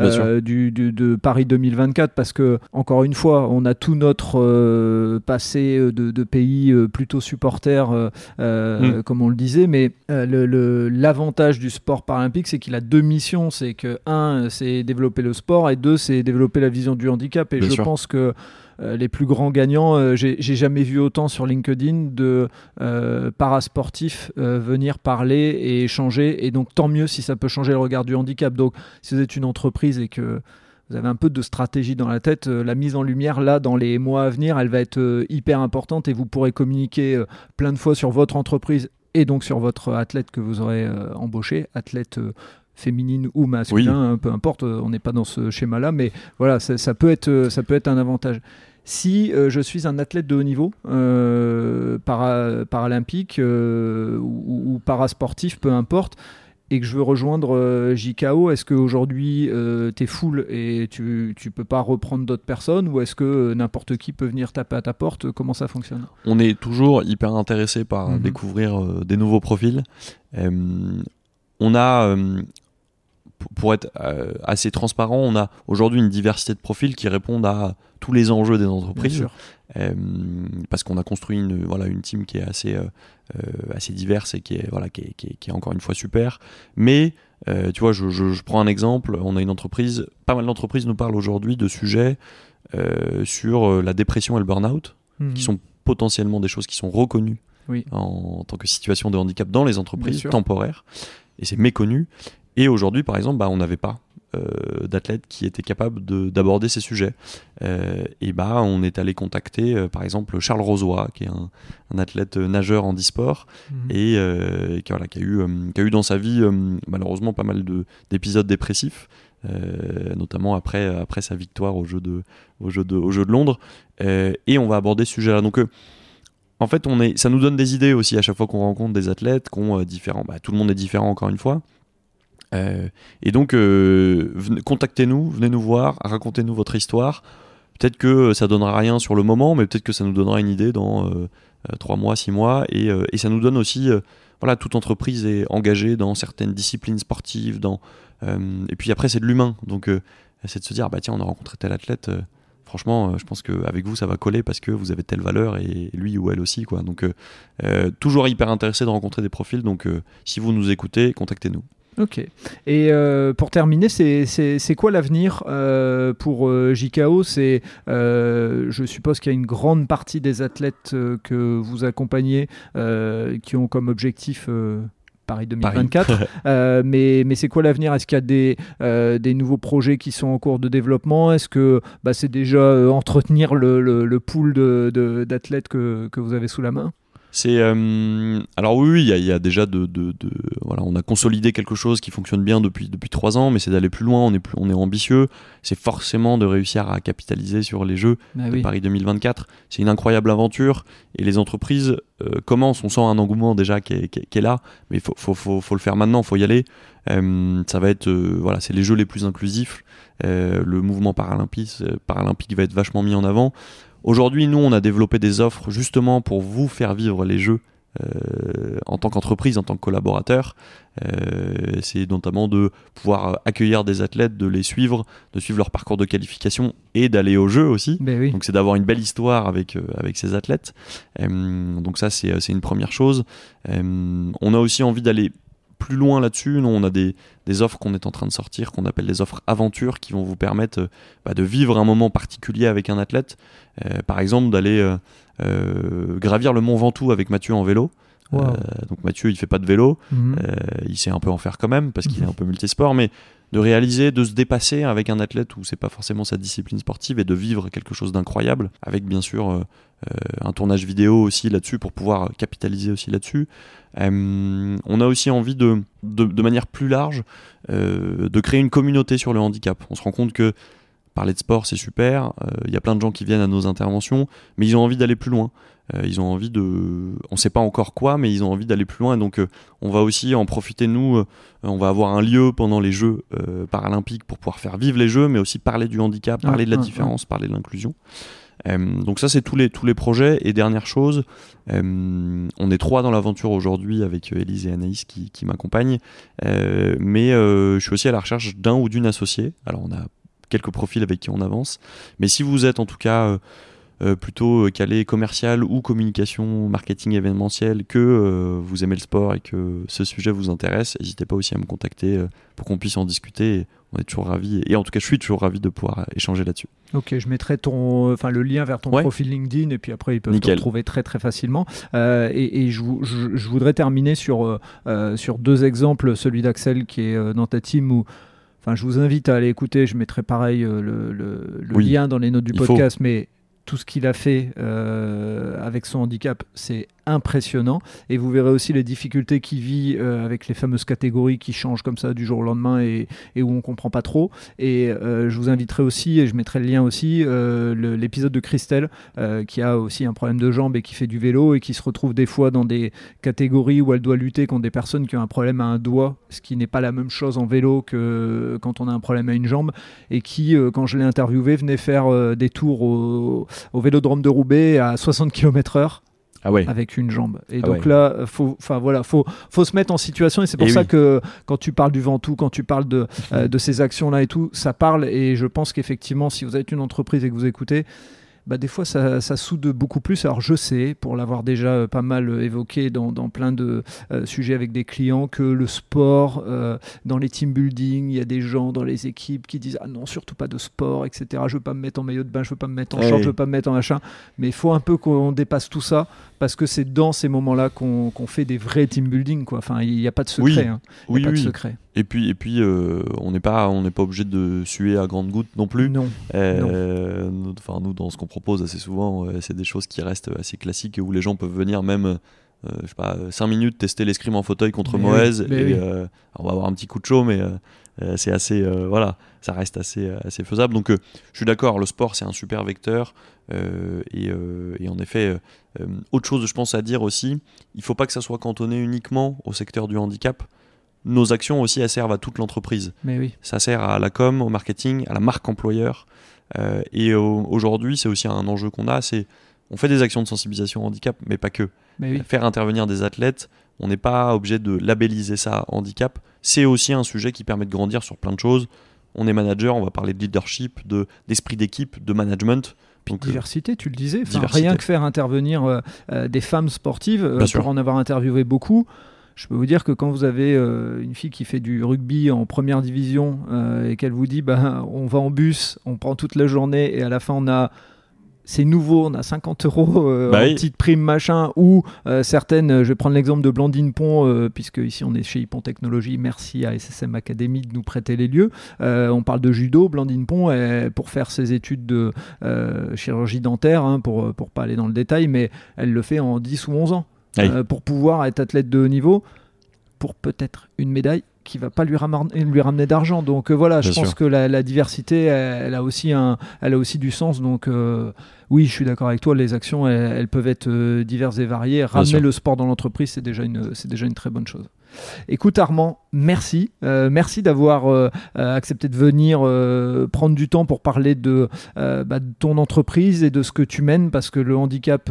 B: euh, du, du- de Paris 2024 parce que, encore une fois, on a tout notre passé de, de pays plutôt supporters, euh, euh,
A: Mm.
B: comme on le disait, mais euh, le- le- l'avantage du sport paralympique, c'est qu'il a deux missions. C'est que, un, c'est développer le sport et deux, c'est développer la vision du handicap. Et
A: Bien
B: je
A: sûr.
B: pense que les plus grands gagnants, euh, j'ai j'ai jamais vu autant sur LinkedIn de euh, parasportifs euh, venir parler et échanger. Et donc, tant mieux si ça peut changer le regard du handicap. Donc, si vous êtes une entreprise et que vous avez un peu de stratégie dans la tête, euh, la mise en lumière, là, dans les mois à venir, elle va être euh, hyper importante et vous pourrez communiquer euh, plein de fois sur votre entreprise et donc sur votre athlète que vous aurez embauché, athlète féminine ou masculin, hein, peu importe, on n'est pas dans ce schéma-là, mais voilà, ça, ça peut être, ça peut être un avantage. Si euh, je suis un athlète de haut niveau, euh, para- paralympique euh, ou, ou parasportif, peu importe, et que je veux rejoindre euh, JKO, est-ce qu'aujourd'hui tu es full et tu ne peux pas reprendre d'autres personnes ou est-ce que euh, n'importe qui peut venir taper à ta porte Comment ça fonctionne?
A: On est toujours hyper intéressé par
B: Mhm.
A: découvrir euh, des nouveaux profils. Euh, on a, euh, pour- être euh, assez transparent, on a aujourd'hui une diversité de profils qui répondent à tous les enjeux des entreprises. Euh, parce qu'on a construit une, voilà, une team qui est assez, euh, assez diverse et qui est, voilà, qui, est, qui, est, qui est encore une fois super. Mais, euh, tu vois, je, je- je prends un exemple. On a une entreprise, pas mal d'entreprises nous parlent aujourd'hui de sujets sur la dépression et le burn-out,
B: Mhm.
A: qui sont potentiellement des choses qui sont reconnues
B: Oui.
A: en, en tant que situation de handicap dans les entreprises temporaires. Et c'est méconnu. Et aujourd'hui, par exemple, bah, on n'avait pas euh, d'athlètes qui étaient capables de- d'aborder ces sujets. Euh, et bah, on est allé contacter, euh, par exemple, Charles Rosoy, qui est un, un athlète euh, nageur en e-sport,
B: Mhm.
A: et qui, voilà, qui, a eu, qui a eu dans sa vie, malheureusement, pas mal de- d'épisodes dépressifs. notamment après, après sa victoire au jeu de, au jeu de, au jeu de Londres. Et on va aborder ce sujet-là. Donc, en fait, on est, ça nous donne des idées aussi à chaque fois qu'on rencontre des athlètes qui ont euh, différents. Bah, tout le monde est différent, encore une fois. Euh, et donc, euh, contactez-nous, venez nous voir, racontez-nous votre histoire. Peut-être que ça donnera rien sur le moment, mais peut-être que ça nous donnera une idée dans euh, euh, trois mois, six mois. Et, euh, ça nous donne aussi, euh, voilà, toute entreprise est engagée dans certaines disciplines sportives. Euh, et puis après, c'est de l'humain. Donc, euh, c'est de se dire, bah tiens, on a rencontré tel athlète. euh, franchement, euh, je pense qu'avec vous, ça va coller parce que vous avez telle valeur et lui ou elle aussi. Quoi. Donc, euh, euh, toujours hyper intéressé de rencontrer des profils. Donc, euh, si vous nous écoutez, contactez-nous.
B: Ok. Et euh, pour terminer, c'est- quoi l'avenir euh, pour euh, JKO C'est, je suppose qu'il y a une grande partie des athlètes que vous accompagnez qui ont comme objectif Paris 2024. Euh, mais mais c'est quoi l'avenir? Est-ce qu'il y a des, euh, des nouveaux projets qui sont en cours de développement? Est-ce que bah, c'est déjà euh, entretenir le, le, le pool de- de- d'athlètes que, que vous avez sous la main?
A: C'est euh, alors oui, il y, a- il y a déjà de, de, de- voilà, on a consolidé quelque chose qui fonctionne bien depuis depuis trois ans, mais c'est d'aller plus loin. On est plus, on est ambitieux. C'est forcément de réussir à capitaliser sur les jeux
B: Bah
A: de
B: oui.
A: Paris 2024. C'est une incroyable aventure et les entreprises euh, commencent. On sent un engouement déjà qui est, qui est- qui est là, mais il faut, faut, faut, faut le faire maintenant, faut y aller. Euh, ça va être, euh, voilà, c'est les jeux les plus inclusifs. Euh, le mouvement paralympique, euh, paralympique va être vachement mis en avant. Aujourd'hui, nous, on a développé des offres justement pour vous faire vivre les jeux. euh, en tant qu'entreprise, en tant que collaborateur, Euh, c'est notamment de pouvoir accueillir des athlètes, de les suivre, de suivre leur parcours de qualification et d'aller au jeu aussi.
B: Ben oui.
A: Donc c'est d'avoir une belle histoire avec, euh, avec ces athlètes. Donc ça c'est une première chose. On a aussi envie d'aller plus loin là-dessus. Nous on a des, des offres qu'on est en train de sortir, qu'on appelle des offres aventures, qui vont vous permettre euh, bah, de vivre un moment particulier avec un athlète. Euh, par exemple d'aller euh, gravir le mont Ventoux avec Mathieu en vélo.
B: Wow.
A: Donc Mathieu il fait pas de vélo, euh, il sait un peu en faire quand même parce qu'il est un peu multisport, mais de réaliser, de se dépasser avec un athlète où c'est pas forcément sa discipline sportive et de vivre quelque chose d'incroyable, avec bien sûr euh, euh, un tournage vidéo aussi là-dessus pour pouvoir capitaliser aussi là-dessus. Euh, on a aussi envie de, de, manière plus large, de créer une communauté sur le handicap. On se rend compte que parler de sport c'est super, il y a plein de gens qui viennent à nos interventions, mais ils ont envie d'aller plus loin. Euh, ils ont envie de, on sait pas encore quoi, mais ils ont envie d'aller plus loin. Et donc, euh, on va aussi en profiter nous. euh, on va avoir un lieu pendant les Jeux paralympiques pour pouvoir faire vivre les Jeux, mais aussi parler du handicap, parler de la différence, parler de l'inclusion. Euh, donc ça, c'est tous les tous les projets. Et dernière chose, euh, on est trois dans l'aventure aujourd'hui avec Élise et Anaïs qui, qui m'accompagnent. Euh, mais je suis aussi à la recherche d'un ou d'une associée. Alors, on a quelques profils avec qui on avance. Mais si vous êtes en tout cas euh, euh, plutôt euh, calé commercial ou communication, marketing événementiel, que euh, vous aimez le sport et que ce sujet vous intéresse, n'hésitez pas aussi à me contacter euh, pour qu'on puisse en discuter. On est toujours ravis, et en tout cas je suis toujours ravi de pouvoir euh, échanger là-dessus.
B: Ok, je mettrai ton, enfin le lien vers ton
A: Ouais.
B: profil LinkedIn et puis après ils peuvent te
A: Nickel.
B: retrouver très très facilement. Euh, et et je, vou- je- je voudrais terminer sur euh, euh, sur deux exemples, celui d'Axel qui est euh, dans ta team où. Enfin, je vous invite à aller écouter. Je mettrai pareil euh, le, le- le
A: Oui.
B: lien dans les notes du
A: Il faut.
B: podcast, mais tout ce qu'il a fait euh, avec son handicap, c'est impressionnant. Et vous verrez aussi les difficultés qu'il vit euh, avec les fameuses catégories qui changent comme ça du jour au lendemain et, où on comprend pas trop. Et euh, je vous inviterai aussi, et je mettrai le lien aussi, euh, l'épisode de Christelle, qui a aussi un problème de jambe et qui fait du vélo et qui se retrouve des fois dans des catégories où elle doit lutter contre des personnes qui ont un problème à un doigt, ce qui n'est pas la même chose en vélo que quand on a un problème à une jambe, et qui, quand je l'ai interviewé, venait faire des tours au, au vélodrome de Roubaix à 60 km/h
A: Ah ouais.
B: avec une jambe. Et
A: Ah
B: donc
A: ouais.
B: là, faut, enfin voilà, faut, faut se mettre en situation. Et c'est pour
A: Et
B: ça
A: oui.
B: que quand tu parles du Ventoux, quand tu parles de, euh, de ces actions-là et tout, ça parle. Et je pense qu'effectivement, si vous êtes une entreprise et que vous écoutez, bah, des fois, ça, ça soude beaucoup plus. Alors, je sais, pour l'avoir déjà euh, pas mal euh, évoqué dans, dans plein de euh, sujets avec des clients, que le sport, euh, dans les team building, il y a des gens dans les équipes qui disent Ah non, surtout pas de sport, etc. Je veux pas me mettre en maillot de bain, je veux pas me mettre en
A: Ouais.
B: short, je veux pas me mettre en machin. Mais il faut un peu qu'on dépasse tout ça parce que c'est dans ces moments-là qu'on qu'on fait des vrais team building. Quoi. Enfin, il n'y a pas de secret.
A: Oui.
B: hein. Il y a
A: Oui,
B: pas de
A: oui.
B: secret.
A: Et puis, et puis euh, on n'est pas, on n'est pas obligé de suer à grandes gouttes non plus.
B: Non.
A: Euh, nous- Enfin, nous, dans ce qu'on propose assez souvent, euh, c'est des choses qui restent assez classiques où les gens peuvent venir même, je sais pas, 5 minutes tester l'escrime en fauteuil contre
B: Mais
A: Moez.
B: oui,
A: et
B: oui.
A: on va avoir un petit coup de chaud, mais c'est assez, voilà, ça reste assez, assez faisable. Donc, je suis d'accord, le sport c'est un super vecteur. et, et en effet, autre chose, je pense à dire aussi, il faut pas que ça soit cantonné uniquement au secteur du handicap. Nos actions aussi, elles servent à toute l'entreprise.
B: Mais oui.
A: Ça sert à la com, au marketing, à la marque employeur. Euh, et au- aujourd'hui, c'est aussi un enjeu qu'on a, c'est on fait des actions de sensibilisation au handicap, mais pas que.
B: Mais oui.
A: Faire intervenir des athlètes, on n'est pas obligé de labelliser ça handicap. C'est aussi un sujet qui permet de grandir sur plein de choses. On est manager, on va parler de leadership, de d'esprit d'équipe, de management. Donc,
B: Diversité, tu le disais. Enfin,
A: diversité.
B: rien que faire intervenir euh, euh, des femmes sportives, pour en avoir interviewé beaucoup, je peux vous dire que quand vous avez euh, une fille qui fait du rugby en première division euh, et qu'elle vous dit bah, on va en bus, on prend toute la journée et à la fin on a. C'est nouveau, on a 50 euros euh,
A: Bah
B: en
A: oui.
B: petite prime machin, ou euh, certaines, je vais prendre l'exemple de Blandine Pont, euh, puisque ici on est chez Hippon Technologies, merci à SSM Academy de nous prêter les lieux. On parle de judo, Blandine Pont, elle, pour faire ses études de chirurgie dentaire, hein, pour, pour pas aller dans le détail, mais elle le fait en 10 ou 11 ans. Euh, pour pouvoir être athlète de haut niveau, pour peut-être une médaille qui va pas lui ramener, lui ramener d'argent. Donc euh, voilà, je pense
A: sûr.
B: que la, la diversité, elle, elle a aussi un, elle a aussi du sens. Donc euh, oui, je suis d'accord avec toi. Les actions, elles, elles peuvent être diverses et variées. Ramener le sport dans l'entreprise, c'est déjà une, c'est déjà une très bonne chose. Écoute Armand, merci, Euh, merci d'avoir euh, euh, accepté de venir euh, prendre du temps pour parler de, bah, de ton entreprise et de ce que tu mènes, parce que le handicap,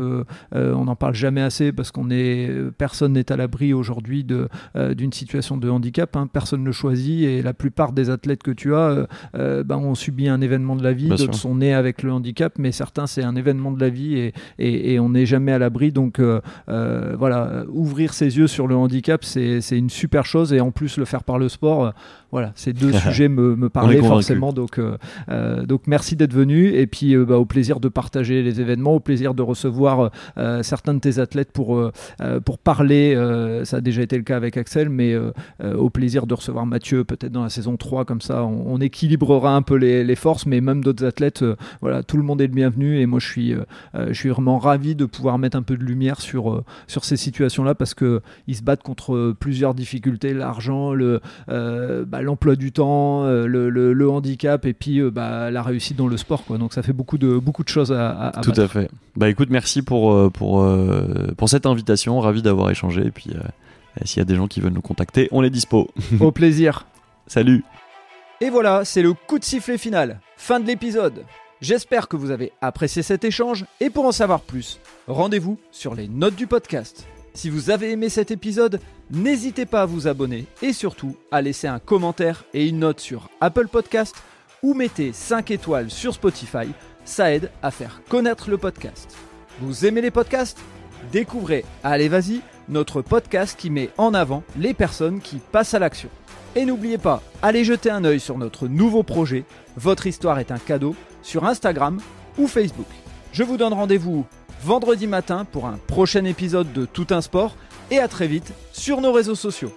B: on n'en parle jamais assez, parce qu'on est personne n'est à l'abri aujourd'hui de d'une situation de handicap, hein. personne ne le choisit et la plupart des athlètes que tu as, bah, ont subi un événement de la vie,
A: Bien
B: d'autres
A: sûr.
B: sont nés avec le handicap, mais certains c'est un événement de la vie et, et, et on n'est jamais à l'abri, donc voilà, ouvrir ses yeux sur le handicap, c'est c'est une super chose. Et en plus le faire par le sport, euh, voilà, ces deux sujets me, me parlaient forcément. Donc, euh, euh, donc merci d'être venu et puis euh, bah, au plaisir de partager les événements, au plaisir de recevoir certains de tes athlètes pour, pour parler. ça a déjà été le cas avec Axel, mais au plaisir de recevoir Mathieu peut-être dans la saison 3, comme ça on, on équilibrera un peu les, les forces, mais même d'autres athlètes, voilà, tout le monde est le bienvenu et moi je suis, je suis vraiment ravi de pouvoir mettre un peu de lumière sur, sur ces situations-là parce que ils se battent contre plusieurs difficultés, l'argent, le, euh, bah, l'emploi du temps, euh, le, le- le handicap et puis euh, bah, la réussite dans le sport. Quoi. Donc ça fait beaucoup de, beaucoup de choses à, à, à
A: Tout
B: battre.
A: à fait. Bah écoute, merci pour, euh, pour, pour cette invitation. Ravi d'avoir échangé. Et puis, s'il y a des gens qui veulent nous contacter, on est dispo.
B: Au plaisir.
A: Salut.
B: Et voilà, c'est le coup de sifflet final. Fin de l'épisode. J'espère que vous avez apprécié cet échange et pour en savoir plus, rendez-vous sur les notes du podcast. Si vous avez aimé cet épisode, n'hésitez pas à vous abonner et surtout à laisser un commentaire et une note sur Apple Podcast ou mettez 5 étoiles sur Spotify, ça aide à faire connaître le podcast. Vous aimez les podcasts? Découvrez Allez Vas-y, notre podcast qui met en avant les personnes qui passent à l'action. Et n'oubliez pas, allez jeter un œil sur notre nouveau projet, Votre histoire est un cadeau, sur Instagram ou Facebook. Je vous donne rendez-vous vendredi matin pour un prochain épisode de Tout un sport et à très vite sur nos réseaux sociaux.